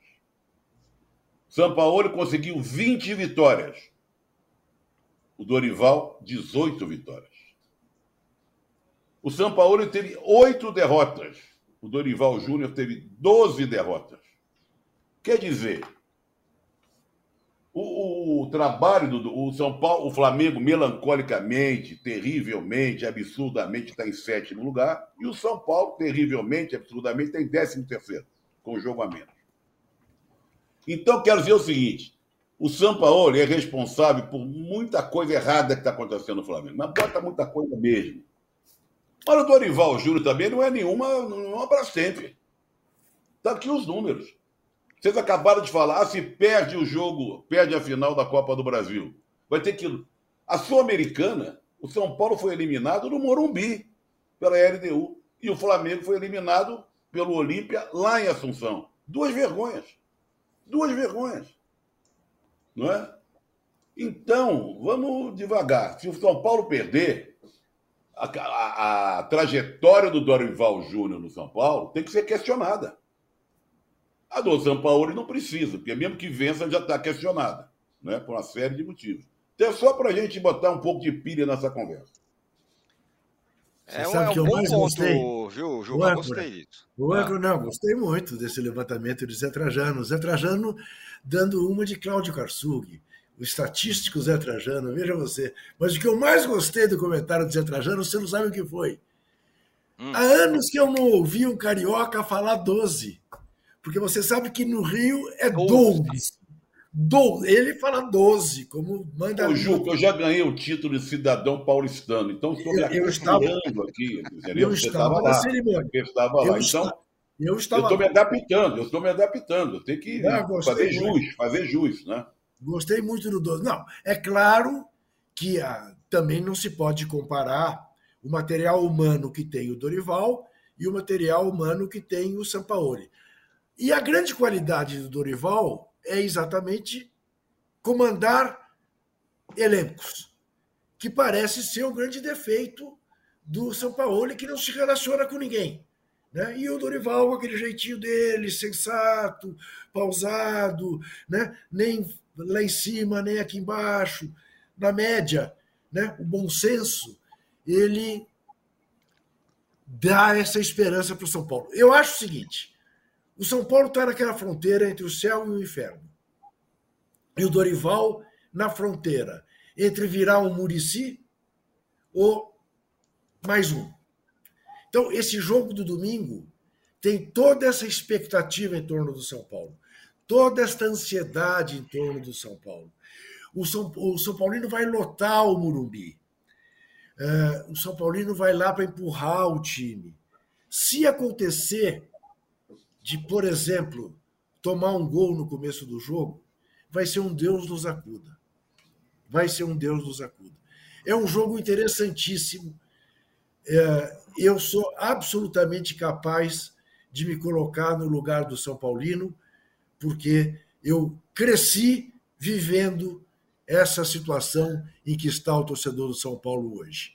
Sampaoli conseguiu 20 vitórias. O Dorival, 18 vitórias. O Sampaoli teve oito derrotas. O Dorival Júnior teve 12 derrotas. Quer dizer, o, o, trabalho do o São Paulo, o Flamengo, melancolicamente, terrivelmente, absurdamente está em sétimo lugar, e o São Paulo, terrivelmente, absurdamente, está em décimo terceiro, com o jogo a menos. Então, quero dizer o seguinte: o São Paulo é responsável por muita coisa errada que está acontecendo no Flamengo, mas bota muita coisa mesmo. Mas o Dorival Júnior também não é nenhuma, não é para sempre. Está aqui os números. Vocês acabaram de falar, ah, se perde o jogo, perde a final da Copa do Brasil. Vai ter que. A Sul-Americana, o São Paulo foi eliminado no Morumbi, pela LDU. E o Flamengo foi eliminado pelo Olímpia lá em Assunção. Duas vergonhas. Duas vergonhas. Não é? Então, vamos devagar. Se o São Paulo perder, a, a, a trajetória do Dorival Júnior no São Paulo tem que ser questionada. A do São Paulo não precisa, porque mesmo que vença já está questionada, né? por uma série de motivos. Então é só para a gente botar um pouco de pilha nessa conversa. É, um, é um bom ponto, gostei? viu? Eu gostei disso. O Ancro, não, gostei muito desse levantamento de Zé Trajano. Zé Trajano dando uma de Cláudio Karsug, o estatístico Zé Trajano, veja você. Mas o que eu mais gostei do comentário do Zé Trajano, você não sabe o que foi. Hum. Há anos que eu não ouvi um carioca falar 12. Porque você sabe que no Rio é 12. 12. Ele fala 12, como manda. Ô, Juca, eu já ganhei o título de cidadão paulistano, então estou me eu estava aqui. Entendeu? Eu estava na cerimônia. Eu estava lá. Então, eu estou me adaptando, eu estou me adaptando. Tenho que não, fazer jus, fazer jus, né? Gostei muito do 12. Não, é claro que ah, também não se pode comparar o material humano que tem o Dorival e o material humano que tem o Sampaoli. E a grande qualidade do Dorival é exatamente comandar elencos, que parece ser o grande defeito do São Paulo, que não se relaciona com ninguém. Né? E o Dorival, com aquele jeitinho dele, sensato, pausado, né? nem lá em cima, nem aqui embaixo, na média, né? o bom senso, ele dá essa esperança para o São Paulo. Eu acho o seguinte: o São Paulo está naquela fronteira entre o céu e o inferno. E o Dorival na fronteira entre virar um Murici ou mais um. Então, esse jogo do domingo tem toda essa expectativa em torno do São Paulo, toda esta ansiedade em torno do São Paulo. O São, o São Paulino vai lotar o Murumbi. Uh, o São Paulino vai lá para empurrar o time. Se acontecer de, por exemplo, tomar um gol no começo do jogo, vai ser um Deus nos acuda. Vai ser um Deus nos acuda. É um jogo interessantíssimo. É, eu sou absolutamente capaz de me colocar no lugar do São Paulino, porque eu cresci vivendo essa situação em que está o torcedor do São Paulo hoje.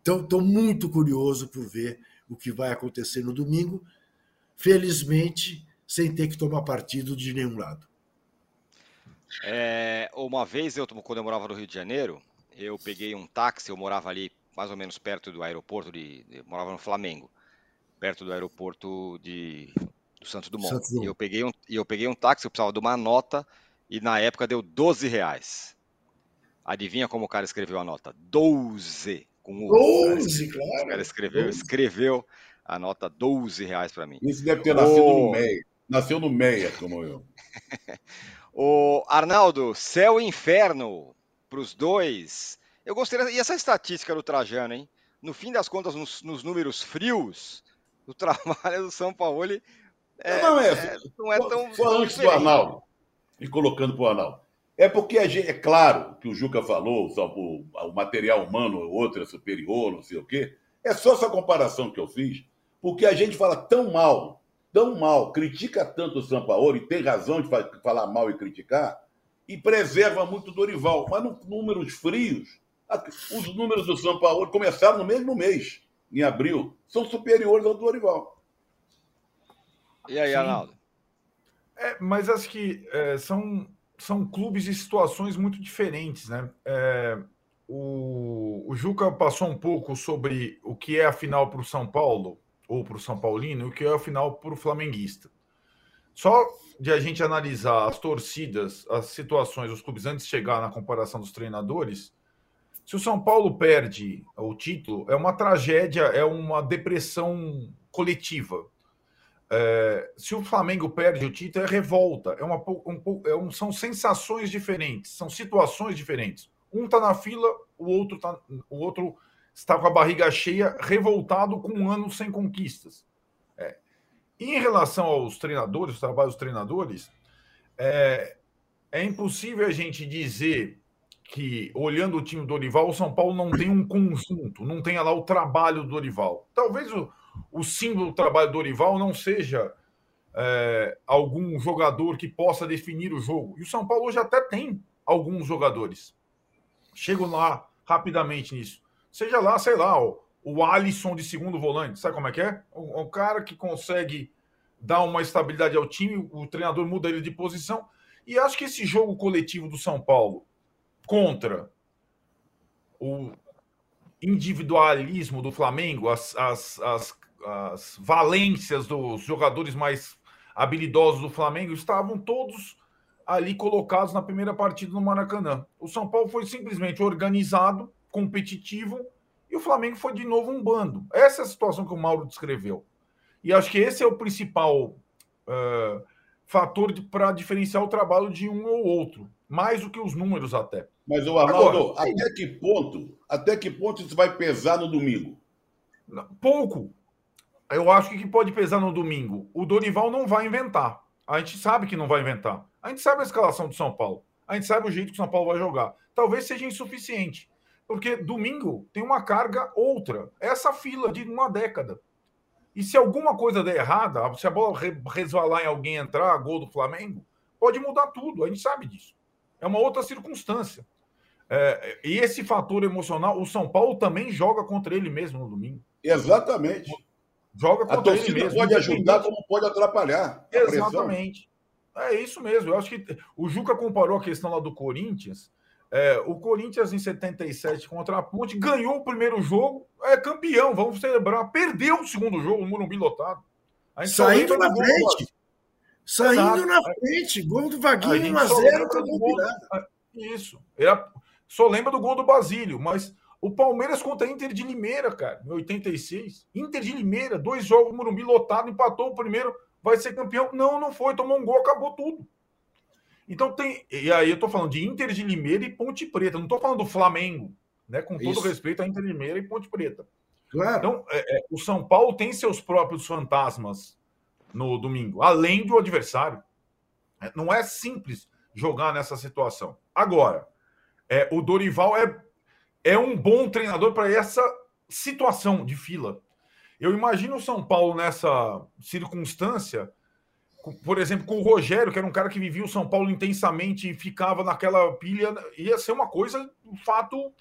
Então, estou muito curioso por ver o que vai acontecer no domingo felizmente, sem ter que tomar partido de nenhum lado. É, uma vez, eu, quando eu morava no Rio de Janeiro, eu peguei um táxi, eu morava ali mais ou menos perto do aeroporto, de, eu morava no Flamengo, perto do aeroporto de, do Santos Dumont. Santos Dumont. E eu peguei, um, eu peguei um táxi, eu precisava de uma nota, e na época deu 12 reais. Adivinha como o cara escreveu a nota? 12! Com o 12, claro. O cara escreveu, 12. escreveu a nota 12 reais para mim. Isso deve ter nascido o... no Meia. Nasceu no Meia, como eu. o Arnaldo, céu e inferno para os dois. Eu gostaria. E essa estatística do Trajano, hein? No fim das contas, nos, nos números frios, o trabalho do São Paulo é, não, é, é, não é tão. Só antes do Arnaldo, e colocando para o Arnaldo. É porque gente, é claro que o Juca falou, o, o material humano, outro é superior, não sei o quê. É só essa comparação que eu fiz porque a gente fala tão mal, tão mal, critica tanto o Sampaoli, e tem razão de falar mal e criticar, e preserva muito o Dorival. Mas nos números frios, os números do Sampaoli começaram no mesmo mês, em abril, são superiores ao do Dorival. E aí, Arnaldo? É, mas acho que é, são, são clubes e situações muito diferentes, né? É, o, o Juca passou um pouco sobre o que é a final para o São Paulo ou para o São Paulino, o que é o final para o flamenguista. Só de a gente analisar as torcidas, as situações, os clubes antes de chegar na comparação dos treinadores, se o São Paulo perde o título, é uma tragédia, é uma depressão coletiva. É, se o Flamengo perde o título, é revolta, é uma, um, é um, são sensações diferentes, são situações diferentes. Um está na fila, o outro, tá, o outro está com a barriga cheia, revoltado com um ano sem conquistas. É. Em relação aos treinadores, os trabalhos dos treinadores, é, é impossível a gente dizer que, olhando o time do Dorival, o São Paulo não tem um conjunto, não tenha lá o trabalho do Dorival. Talvez o, o símbolo do trabalho do Dorival não seja é, algum jogador que possa definir o jogo. E o São Paulo hoje até tem alguns jogadores. Chego lá rapidamente nisso. Seja lá, sei lá, o, o Alisson de segundo volante, sabe como é que é? O, o cara que consegue dar uma estabilidade ao time, o treinador muda ele de posição. E acho que esse jogo coletivo do São Paulo contra o individualismo do Flamengo, as, as, as, as valências dos jogadores mais habilidosos do Flamengo estavam todos ali colocados na primeira partida no Maracanã. O São Paulo foi simplesmente organizado competitivo e o Flamengo foi de novo um bando. Essa é a situação que o Mauro descreveu. E acho que esse é o principal uh, fator para diferenciar o trabalho de um ou outro, mais do que os números até. Mas o Arnaldo, Agora, até que ponto, até que ponto isso vai pesar no domingo? Pouco. Eu acho que pode pesar no domingo. O Dorival não vai inventar. A gente sabe que não vai inventar. A gente sabe a escalação do São Paulo. A gente sabe o jeito que o São Paulo vai jogar. Talvez seja insuficiente. Porque domingo tem uma carga outra. Essa fila de uma década. E se alguma coisa der errada, se a bola resvalar em alguém entrar, gol do Flamengo, pode mudar tudo. A gente sabe disso. É uma outra circunstância. É, e esse fator emocional, o São Paulo também joga contra ele mesmo no domingo. Exatamente. Joga contra ele mesmo. pode ajudar como pode atrapalhar. Exatamente. É isso mesmo. Eu acho que o Juca comparou a questão lá do Corinthians. É, o Corinthians em 77 contra a Ponte ganhou o primeiro jogo, é campeão, vamos celebrar. Perdeu o segundo jogo, o Morumbi lotado. Saindo na frente. Saindo Exato. na frente. Gol do Vaguinho 1x0 Isso. Era, só lembra do gol do Basílio, mas o Palmeiras contra a Inter de Limeira, cara, em 86. Inter de Limeira, dois jogos, Morumbi lotado, empatou o primeiro, vai ser campeão. Não, não foi, tomou um gol, acabou tudo. Então tem. E aí eu tô falando de Inter de Limeira e Ponte Preta, não tô falando do Flamengo, né? Com todo Isso. respeito a Inter de Limeira e Ponte Preta. Claro. Então, é, é, o São Paulo tem seus próprios fantasmas no domingo, além do adversário. É, não é simples jogar nessa situação. Agora, é, o Dorival é, é um bom treinador para essa situação de fila. Eu imagino o São Paulo nessa circunstância, por exemplo, com o Rogério, que era um cara que vivia o São Paulo intensamente e ficava naquela pilha, ia ser uma coisa, de fato,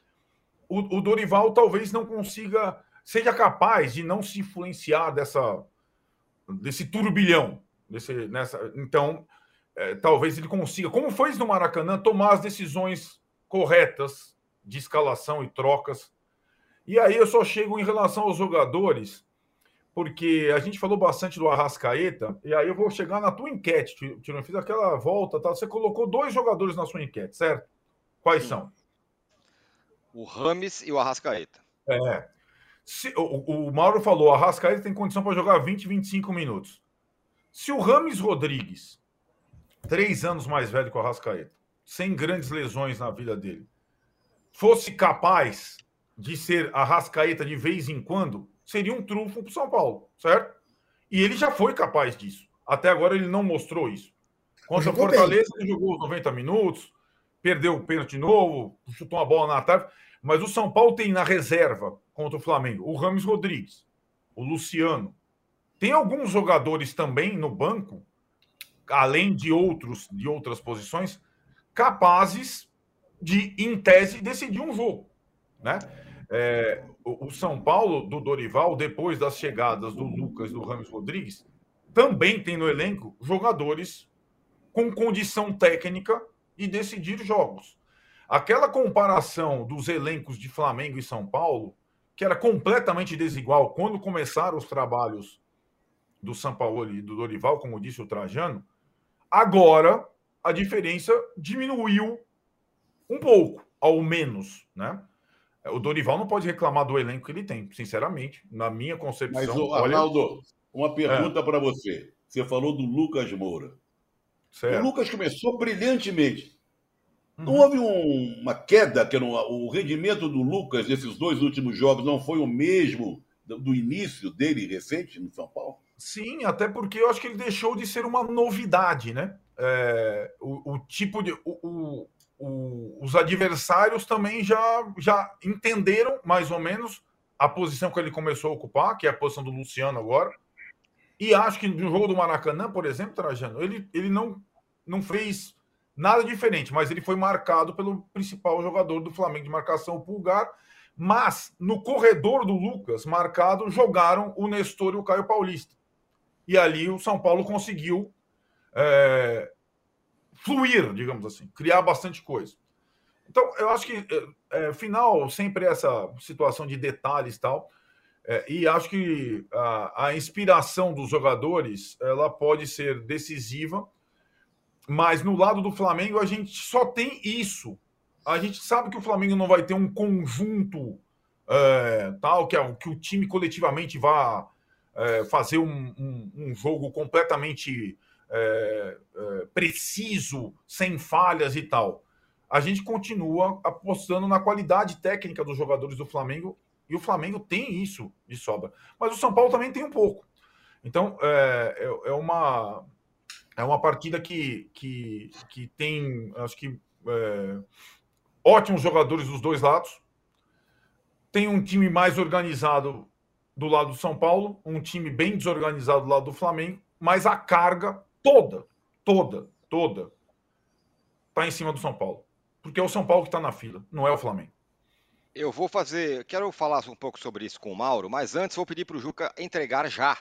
o, o Dorival talvez não consiga, seja capaz de não se influenciar dessa, desse turbilhão. Desse, nessa, então, é, talvez ele consiga, como foi no Maracanã, tomar as decisões corretas de escalação e trocas. E aí eu só chego em relação aos jogadores, porque a gente falou bastante do Arrascaeta, e aí eu vou chegar na tua enquete. Eu fiz aquela volta, tá? você colocou dois jogadores na sua enquete, certo? Quais Sim. são? O Rames e o Arrascaeta. É. Se, o, o Mauro falou, o Arrascaeta tem condição para jogar 20, 25 minutos. Se o Rames Rodrigues, três anos mais velho que o Arrascaeta, sem grandes lesões na vida dele, fosse capaz de ser a Rascaeta de vez em quando, seria um trunfo para o São Paulo, certo? E ele já foi capaz disso. Até agora ele não mostrou isso. Contra o Fortaleza, bem. ele jogou 90 minutos, perdeu o pênalti novo, chutou uma bola na tarde. Mas o São Paulo tem na reserva contra o Flamengo o Rames Rodrigues, o Luciano. Tem alguns jogadores também no banco, além de outros de outras posições, capazes de, em tese, decidir um jogo. Né? É, o, São Paulo do Dorival, depois das chegadas do Lucas do Ramos Rodrigues, também tem no elenco jogadores com condição técnica de decidir jogos. Aquela comparação dos elencos de Flamengo e São Paulo, que era completamente desigual quando começaram os trabalhos do São Paulo e do Dorival, como disse o Trajano, agora a diferença diminuiu um pouco, ao menos, né? O Dorival não pode reclamar do elenco que ele tem, sinceramente, na minha concepção. Mas, Arnaldo, olha... uma pergunta é. para você. Você falou do Lucas Moura. Certo. O Lucas começou brilhantemente. Uhum. Não houve um, uma queda, que não, o rendimento do Lucas nesses dois últimos jogos não foi o mesmo do, do início dele recente no São Paulo? Sim, até porque eu acho que ele deixou de ser uma novidade, né? é, o, o, tipo de. O, o, os adversários também já, já entenderam mais ou menos a posição que ele começou a ocupar, que é a posição do Luciano agora. E acho que no jogo do Maracanã, por exemplo, Trajano, ele, ele não, não fez nada diferente, mas ele foi marcado pelo principal jogador do Flamengo de marcação, o Pulgar. Mas no corredor do Lucas, marcado, jogaram o Nestor e o Caio Paulista. E ali o São Paulo conseguiu é, fluir, digamos assim, criar bastante coisa. Então, eu acho que, é, é, final, sempre essa situação de detalhes e tal, é, e acho que a, a, inspiração dos jogadores ela pode ser decisiva, mas no lado do Flamengo a gente só tem isso. A gente sabe que o Flamengo não vai ter um conjunto é, tal, que, é, que o time coletivamente vá é, fazer um, um, um, jogo completamente é, é, preciso, sem falhas e tal. A gente continua apostando na qualidade técnica dos jogadores do Flamengo e o Flamengo tem isso de sobra. Mas o São Paulo também tem um pouco. Então, é, é, é uma, é uma partida que, que, que tem, acho que, é, ótimos jogadores dos dois lados. Tem um time mais organizado do lado do São Paulo, um time bem desorganizado do lado do Flamengo, mas a carga toda, toda, toda está em cima do São Paulo. Porque é o São Paulo que está na fila, não é o Flamengo. Eu vou fazer. Quero falar um pouco sobre isso com o Mauro, mas antes vou pedir para o Juca entregar já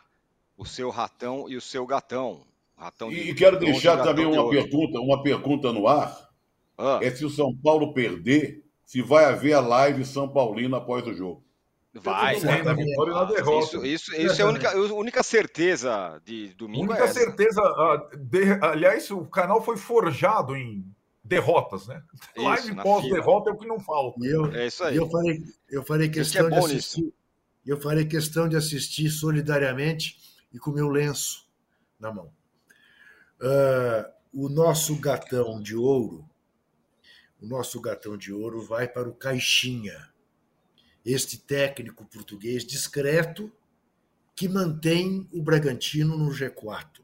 o seu ratão e o seu gatão. Ratão de, e quero deixar também uma pergunta, uma pergunta no ar. Ah. É se o São Paulo perder, se vai haver a live São Paulino após o jogo. Vai, né? na vitória e na derrota. Isso, isso, isso é a única, a única certeza de domingo. A única é certeza. De, aliás, o canal foi forjado em derrotas, né? Isso, Live pós-derrota é o que não falta. Eu, é isso aí. Eu farei, eu farei é questão é de assistir. Nisso. Eu farei questão de assistir solidariamente e com meu lenço na mão. Uh, o nosso gatão de ouro, o nosso gatão de ouro vai para o Caixinha este técnico português discreto que mantém o Bragantino no G4.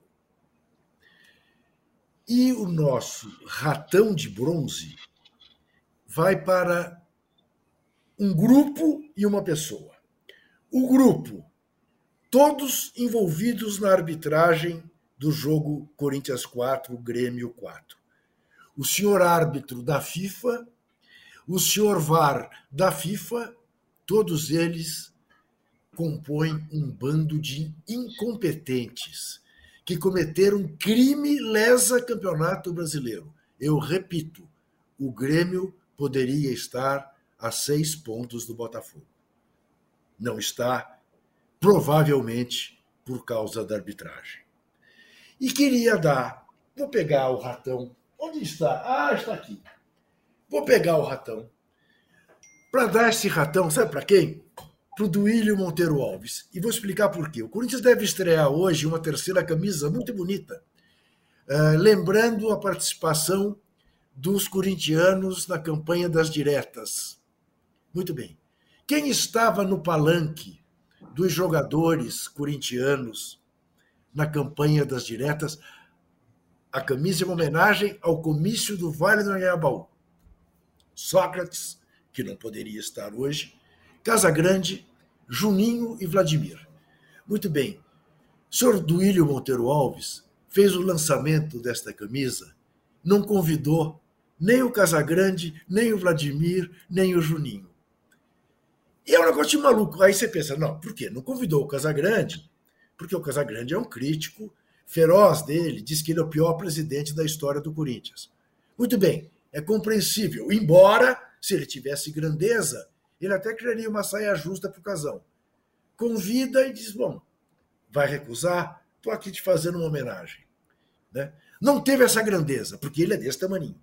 E o nosso ratão de bronze vai para um grupo e uma pessoa. O grupo, todos envolvidos na arbitragem do jogo Corinthians 4, Grêmio 4. O senhor árbitro da FIFA, o senhor VAR da FIFA Todos eles compõem um bando de incompetentes que cometeram crime lesa campeonato brasileiro. Eu repito, o Grêmio poderia estar a seis pontos do Botafogo. Não está, provavelmente por causa da arbitragem. E queria dar, vou pegar o ratão. Onde está? Ah, está aqui. Vou pegar o ratão para dar esse ratão, sabe para quem? Para o Duílio Monteiro Alves. E vou explicar por quê. O Corinthians deve estrear hoje uma terceira camisa muito bonita, uh, lembrando a participação dos corintianos na campanha das diretas. Muito bem. Quem estava no palanque dos jogadores corintianos na campanha das diretas? A camisa é uma homenagem ao comício do Vale do Anhangabaú. Sócrates, que não poderia estar hoje, Casagrande, Juninho e Vladimir. Muito bem. Senhor Duílio Monteiro Alves fez o lançamento desta camisa, não convidou nem o Casagrande, nem o Vladimir, nem o Juninho. E é um negócio de maluco. Aí você pensa, não, por quê? Não convidou o Casagrande? Porque o Casagrande é um crítico feroz dele, diz que ele é o pior presidente da história do Corinthians. Muito bem, é compreensível, embora se ele tivesse grandeza, ele até criaria uma saia justa para o casão. Convida e diz: Bom, vai recusar? Estou aqui te fazendo uma homenagem. Né? Não teve essa grandeza, porque ele é desse tamanho.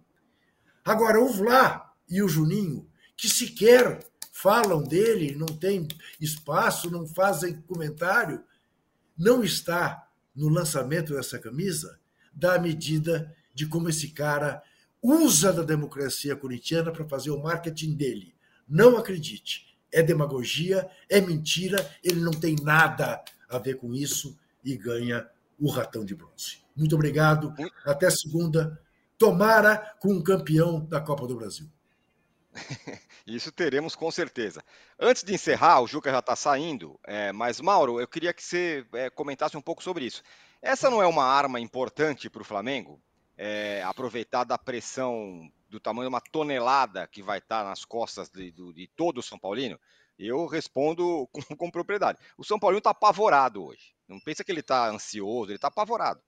Agora, o Vlá e o Juninho, que sequer falam dele, não tem espaço, não fazem comentário, não está no lançamento dessa camisa, dá a medida de como esse cara usa da democracia corintiana para fazer o marketing dele. Não acredite. É demagogia, é mentira, ele não tem nada a ver com isso e ganha o ratão de bronze. Muito obrigado. Até segunda. Tomara com um campeão da Copa do Brasil. Isso teremos com certeza. Antes de encerrar, o Juca já está saindo, é, mas Mauro, eu queria que você é, comentasse um pouco sobre isso. Essa não é uma arma importante para o Flamengo? É, aproveitar da pressão do tamanho de uma tonelada que vai estar nas costas de, de, de todo o São Paulino? Eu respondo com, com propriedade. O São Paulino está apavorado hoje. Não pensa que ele está ansioso, ele está apavorado.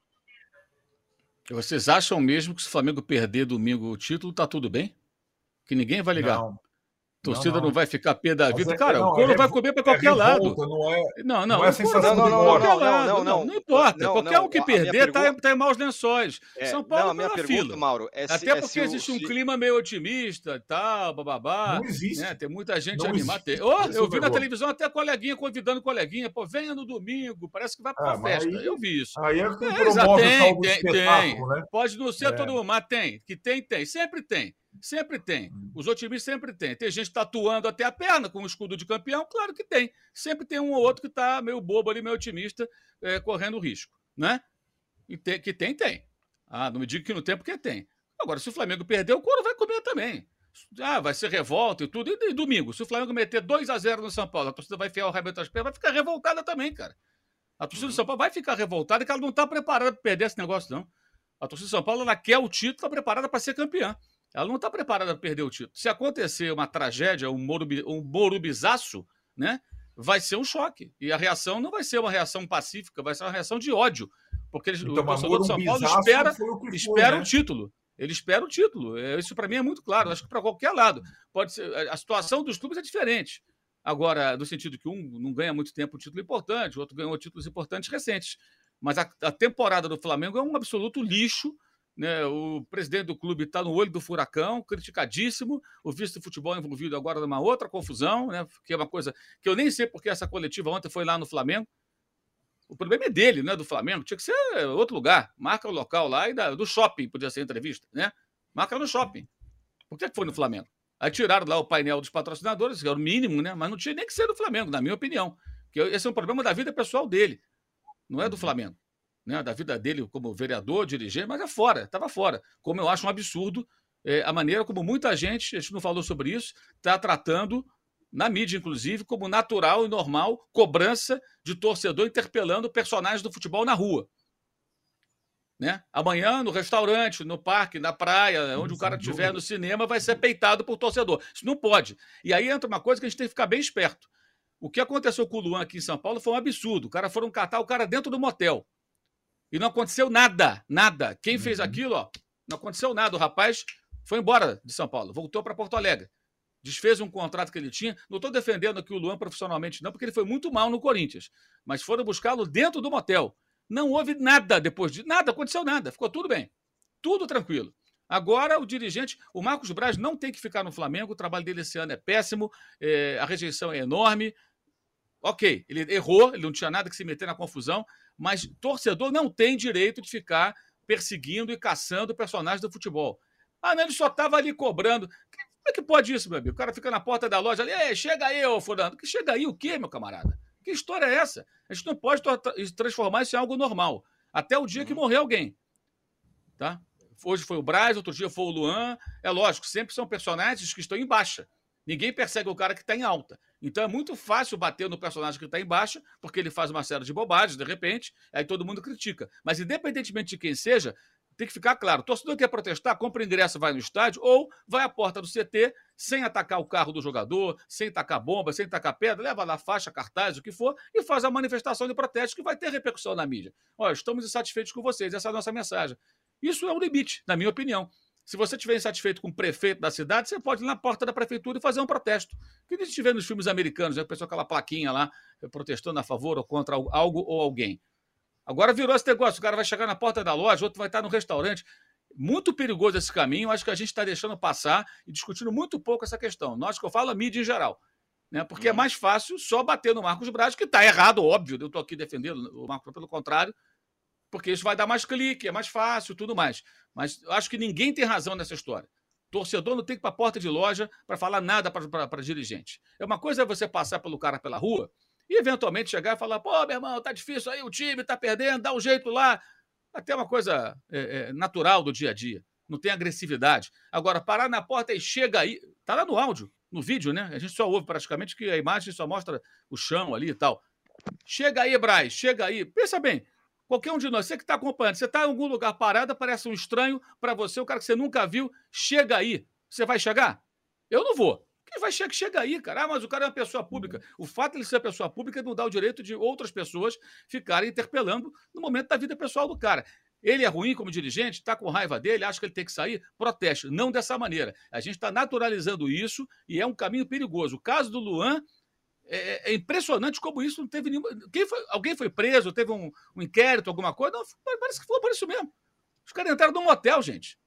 Vocês acham mesmo que se o Flamengo perder domingo o título, tá tudo bem? Que ninguém vai ligar? Não. Torcida não, não. não, vai ficar pé da Mas vida. é- Cara, não, o couro é vai comer para é qualquer lado. revolta, Não é, Não, não, não é o sensação qualquer Não, não, lado. não, não. Não importa. Não, qualquer não, um que perder tá, pergunta- tá em maus lençóis. É, São Paulo não, a minha pergunta, fila. Mauro, é se, Até é porque se o- existe um se- clima meio otimista e tal, bababá. Não existe. Né? Tem muita gente Não animada. existe. Oh, é eu vi na televisão até coleguinha convidando coleguinha. Pô, venha no domingo, parece que vai pra Ah, mas festa. Eu vi isso. Aí é que É, promove o tem, tem, né? Pode não ser É. todo mundo, mas tem. Que tem, tem. Sempre tem. Sempre tem. Hum. Os otimistas sempre tem. Tem gente tatuando até a perna com o escudo de campeão, claro que tem. Sempre tem um ou outro que tá meio bobo ali, meio otimista, é, correndo risco, né? E tem- que tem, tem. Ah, não me diga que não tem, porque tem. Agora, se o Flamengo perder, o couro vai comer também. Ah, vai ser revolta e tudo. E, e domingo, se o Flamengo meter 2 a 0 no São Paulo, a torcida vai enfiar o rabo entre as pernas, vai ficar revoltada também, cara. A torcida do São Paulo vai ficar revoltada que ela não está preparada para perder esse negócio, não. A torcida do São Paulo ela quer o título, está preparada para ser campeã. Ela não está preparada para perder o título. Se acontecer uma tragédia, um, morubi, um morubizaço, né, vai ser um choque. E a reação não vai ser uma reação pacífica, vai ser uma reação de ódio. Porque eles, Então, o torcedor do São Paulo espera, foi o espera né? o título. Ele espera o título. É, Isso para mim é muito claro. Acho que para qualquer lado. Pode ser, a situação dos clubes é diferente. Agora, no sentido que um não ganha muito tempo um título importante, o outro ganhou títulos importantes recentes. Mas a, a temporada do Flamengo é um absoluto lixo. Né? O presidente do clube está no olho do furacão, criticadíssimo. O vice de futebol envolvido agora numa outra confusão, né? que é uma coisa que eu nem sei porque essa coletiva ontem foi lá no Flamengo. O problema é dele, não é do Flamengo. Tinha que ser outro lugar. Marca o local lá e da- do shopping, podia ser entrevista, né? Marca no shopping. Por que que foi no Flamengo? Aí tiraram lá o painel dos patrocinadores, que era o mínimo, né? Mas não tinha nem que ser do Flamengo, na minha opinião. Porque esse é um problema da vida pessoal dele, não é do Flamengo. Né? Da vida dele como vereador, dirigente, mas é fora, estava fora. Como eu acho um absurdo eh, a maneira como muita gente, a gente não falou sobre isso, está tratando, na mídia inclusive, como natural e normal cobrança de torcedor interpelando personagens do futebol na rua. Né? Amanhã, no restaurante, no parque, na praia, onde o cara estiver no cinema, vai ser peitado por torcedor. Isso não pode. E aí entra uma coisa que a gente tem que ficar bem esperto. O que aconteceu com o Luan aqui em São Paulo foi um absurdo. O cara foram catar o cara dentro do motel. E não aconteceu nada, nada. Quem fez Uhum. aquilo, ó, não aconteceu nada. O rapaz foi embora de São Paulo, voltou para Porto Alegre. Desfez um contrato que ele tinha. Não estou defendendo aqui o Luan profissionalmente, não, porque ele foi muito mal no Corinthians. Mas foram buscá-lo dentro do motel. Não houve nada depois de. Nada, aconteceu nada. Ficou tudo bem. Tudo tranquilo. Agora, o dirigente, o Marcos Braz não tem que ficar no Flamengo, o trabalho dele esse ano é péssimo, é, a rejeição é enorme. Ok, ele errou, ele não tinha nada que se meter na confusão, mas torcedor não tem direito de ficar perseguindo e caçando personagens do futebol. Ah, não, ele só estava ali cobrando. Como é que pode isso, meu amigo? O cara fica na porta da loja ali, chega aí, ô fulano. Que chega aí o quê, meu camarada? Que história é essa? A gente não pode tra- transformar isso em algo normal. Até o dia que morrer alguém. Tá? Hoje foi o Braz, outro dia foi o Luan. É lógico, sempre são personagens que estão em baixa. Ninguém persegue o cara que está em alta. Então é muito fácil bater no personagem que está em baixa, porque ele faz uma série de bobagens, de repente, aí todo mundo critica. Mas independentemente de quem seja, tem que ficar claro: o torcedor quer protestar, compra ingresso, vai no estádio, ou vai à porta do CT sem atacar o carro do jogador, sem tacar bomba, sem tacar pedra, leva lá faixa, cartaz, o que for, e faz a manifestação de protesto que vai ter repercussão na mídia. Olha, estamos insatisfeitos com vocês, essa é a nossa mensagem. Isso é o limite, na minha opinião. Se você estiver insatisfeito com o prefeito da cidade, você pode ir na porta da prefeitura e fazer um protesto. Que a gente vê nos filmes americanos, né? a pessoa com aquela plaquinha lá, eh, protestando a favor ou contra algo ou alguém. Agora virou esse negócio, o cara vai chegar na porta da loja, outro vai estar no restaurante. Muito perigoso esse caminho, acho que a gente está deixando passar e discutindo muito pouco essa questão. Nós que eu falo, a mídia em geral. Né? Porque é mais fácil só bater no Marcos Braz, que está errado, óbvio. Eu estou aqui defendendo o Marcos, pelo contrário, porque isso vai dar mais clique, é mais fácil, tudo mais. Mas acho que ninguém tem razão nessa história. Torcedor não tem que ir para a porta de loja para falar nada para dirigente. É uma coisa é você passar pelo cara pela rua e eventualmente chegar e falar: pô, meu irmão, tá difícil aí, o time tá perdendo, dá um jeito lá. Até uma coisa é, é, natural do dia a dia. Não tem agressividade. Agora, parar na porta e chega aí. Tá lá no áudio, no vídeo, né? A gente só ouve praticamente que a imagem só mostra o chão ali e tal. Chega aí, Braz, chega aí. Pensa bem, Qualquer um de nós, você que está acompanhando, você está em algum lugar parado, aparece um estranho para você, o cara que você nunca viu, chega aí. Você vai chegar? Eu não vou. Quem vai chegar, chega aí, cara. Ah, mas o cara é uma pessoa pública. O fato de ele ser pessoa pública não dá o direito de outras pessoas ficarem interpelando no momento da vida pessoal do cara. Ele é ruim como dirigente, está com raiva dele, acha que ele tem que sair, proteste. Não dessa maneira. A gente está naturalizando isso e é um caminho perigoso. O caso do Luan é, é, impressionante como isso não teve nenhuma. Quem foi, alguém foi preso, teve um, um inquérito, alguma coisa? Não, parece que foi por isso mesmo. Os caras entraram num hotel, gente.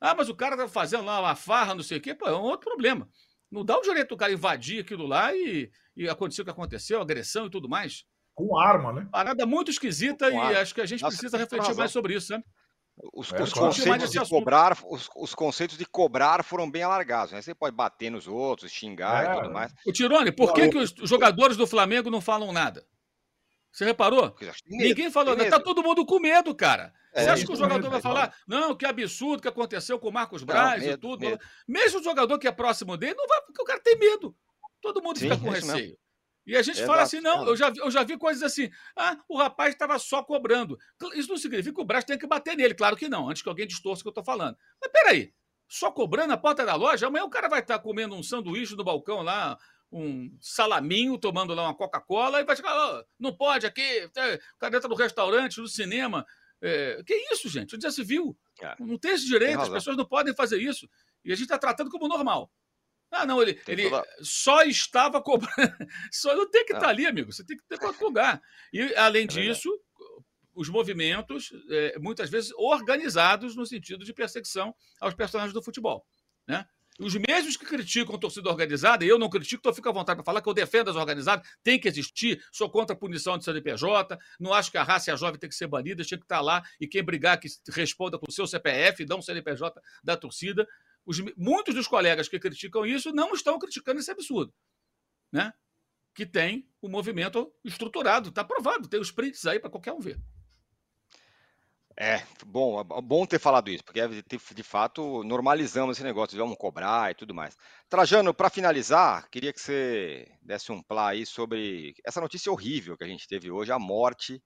Ah, mas o cara tá fazendo lá uma farra, não sei o quê. Pô, é um outro problema. Não dá o direito do cara invadir aquilo lá e, e acontecer o que aconteceu, agressão e tudo mais. Com arma, né? Parada muito esquisita Com e arma. acho que a gente Nossa, precisa refletir mais sobre isso, né? Os, é, os conceitos de cobrar, os, os, conceitos de cobrar foram bem alargados. Né? Você pode bater nos outros, xingar é. e tudo mais. O Tirone, por que, que os jogadores do Flamengo não falam nada? Você reparou? Ninguém falou nada. Tá todo mundo com medo, cara. É, Você acha que o jogador vai falar, não, que absurdo que aconteceu com o Marcos Braz não, medo, e tudo. Medo. Mesmo o jogador que é próximo dele, não vai, porque o cara tem medo. Todo mundo Sim, fica com receio. Mesmo. E a gente Exato, fala assim, não, eu já, eu já vi coisas assim, ah, o rapaz estava só cobrando. Isso não significa que o Braz tem que bater nele, claro que não, antes que alguém distorça o que eu estou falando. Mas peraí, só cobrando a porta da loja, amanhã o cara vai estar tá comendo um sanduíche no balcão lá, um salaminho, tomando lá uma Coca-Cola, e vai chegar, oh, não pode aqui, tá, o cara entra no restaurante, no cinema. É, que isso, gente? Já se viu? É. Não tem esse direito, tem as pessoas não podem fazer isso. E a gente está tratando como normal. Ah, não, ele, ele toda... só estava cobrando. Só não tem que estar tá ali, amigo. Você tem que ter para lugar. E, além é disso, os movimentos, é, muitas vezes organizados no sentido de perseguição aos personagens do futebol. Né? Os mesmos que criticam a torcida organizada, e eu não critico, então fico à vontade para falar que eu defendo as organizadas, tem que existir, sou contra a punição de CNPJ, não acho que a raça e a jovem tem que ser banida, tinha que estar tá lá e quem brigar que responda com o seu CPF, dá um CNPJ da torcida. Os, muitos dos colegas que criticam isso não estão criticando esse absurdo. Né? Que tem o um movimento estruturado, está provado, tem os prints aí para qualquer um ver. É, bom, é bom ter falado isso, porque de fato normalizamos esse negócio, vamos cobrar e tudo mais. Trajano, para finalizar, queria que você desse um plá aí sobre essa notícia horrível que a gente teve hoje, a morte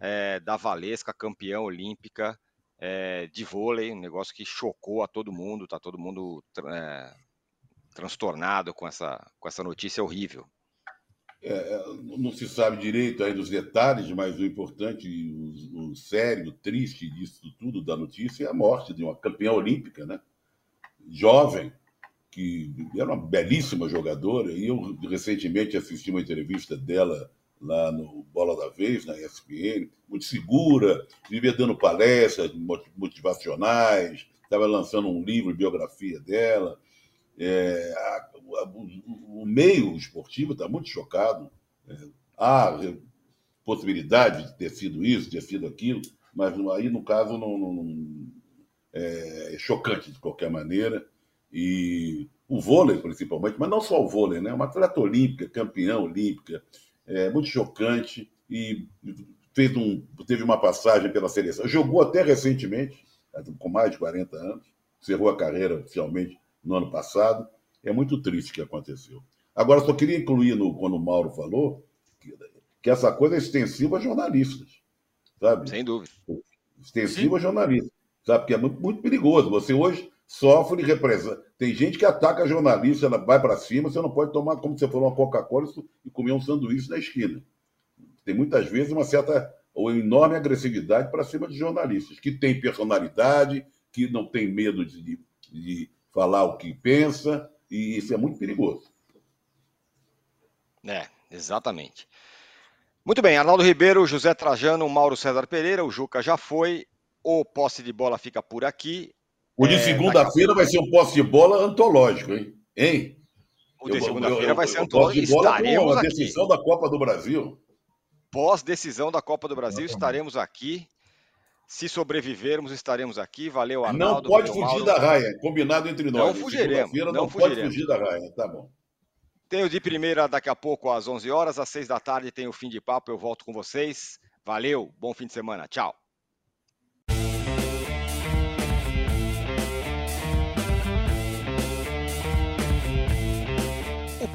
é, da Valesca, campeã olímpica é, de vôlei, um negócio que chocou a todo mundo, tá todo mundo é, transtornado com essa, com essa notícia horrível. É, é, não se sabe direito aí dos detalhes, mas o importante, o, o sério, o triste disso tudo da notícia é a morte de uma campeã olímpica, né? Jovem, que era uma belíssima jogadora, e eu recentemente assisti uma entrevista dela lá no Bola da Vez, na ESPN, muito segura, vivia dando palestras motivacionais, estava lançando um livro, biografia dela. É, a, a, o, meio esportivo está muito chocado. É, há possibilidade de ter sido isso, de ter sido aquilo, mas aí, no caso, não, não é, é chocante de qualquer maneira. E o vôlei, principalmente, mas não só o vôlei, né? Uma atleta olímpica, campeã olímpica, é, muito chocante e fez um, teve uma passagem pela seleção. Jogou até recentemente, com mais de 40 anos, encerrou a carreira oficialmente no ano passado. É muito triste o que aconteceu. Agora, só queria incluir, no, quando o Mauro falou, que, que essa coisa é extensiva a jornalistas, sabe? Sem dúvida. Extensiva Sim. a jornalistas, sabe? Porque é muito, muito perigoso. Você hoje sofre represa. Tem gente que ataca jornalista, ela vai para cima, você não pode tomar, como você falou, uma Coca-Cola e comer um sanduíche na esquina. Tem muitas vezes uma certa ou enorme agressividade para cima de jornalistas, que têm personalidade, que não tem medo de, de falar o que pensa, e isso é muito perigoso. É, exatamente. Muito bem, Arnaldo Ribeiro, José Trajano, Mauro César Pereira, o Juca já foi, o posse de bola fica por aqui. O de é, segunda-feira vai ser um posse de bola antológico, hein? Hein? O de segunda-feira vai ser antológico. Estaremos a decisão aqui. da Copa do Brasil. Pós-decisão da Copa do Brasil, estaremos aqui. Se sobrevivermos, estaremos aqui. Valeu, Arnaldo. Não pode fugir Mauro. da raia, combinado entre nós. Não fugiremos. Não, não fugiremos. pode fugir da raia, tá bom. Tenho de primeira daqui a pouco às 11 horas, às 6 da tarde tem o fim de papo, eu volto com vocês. Valeu, bom fim de semana. Tchau.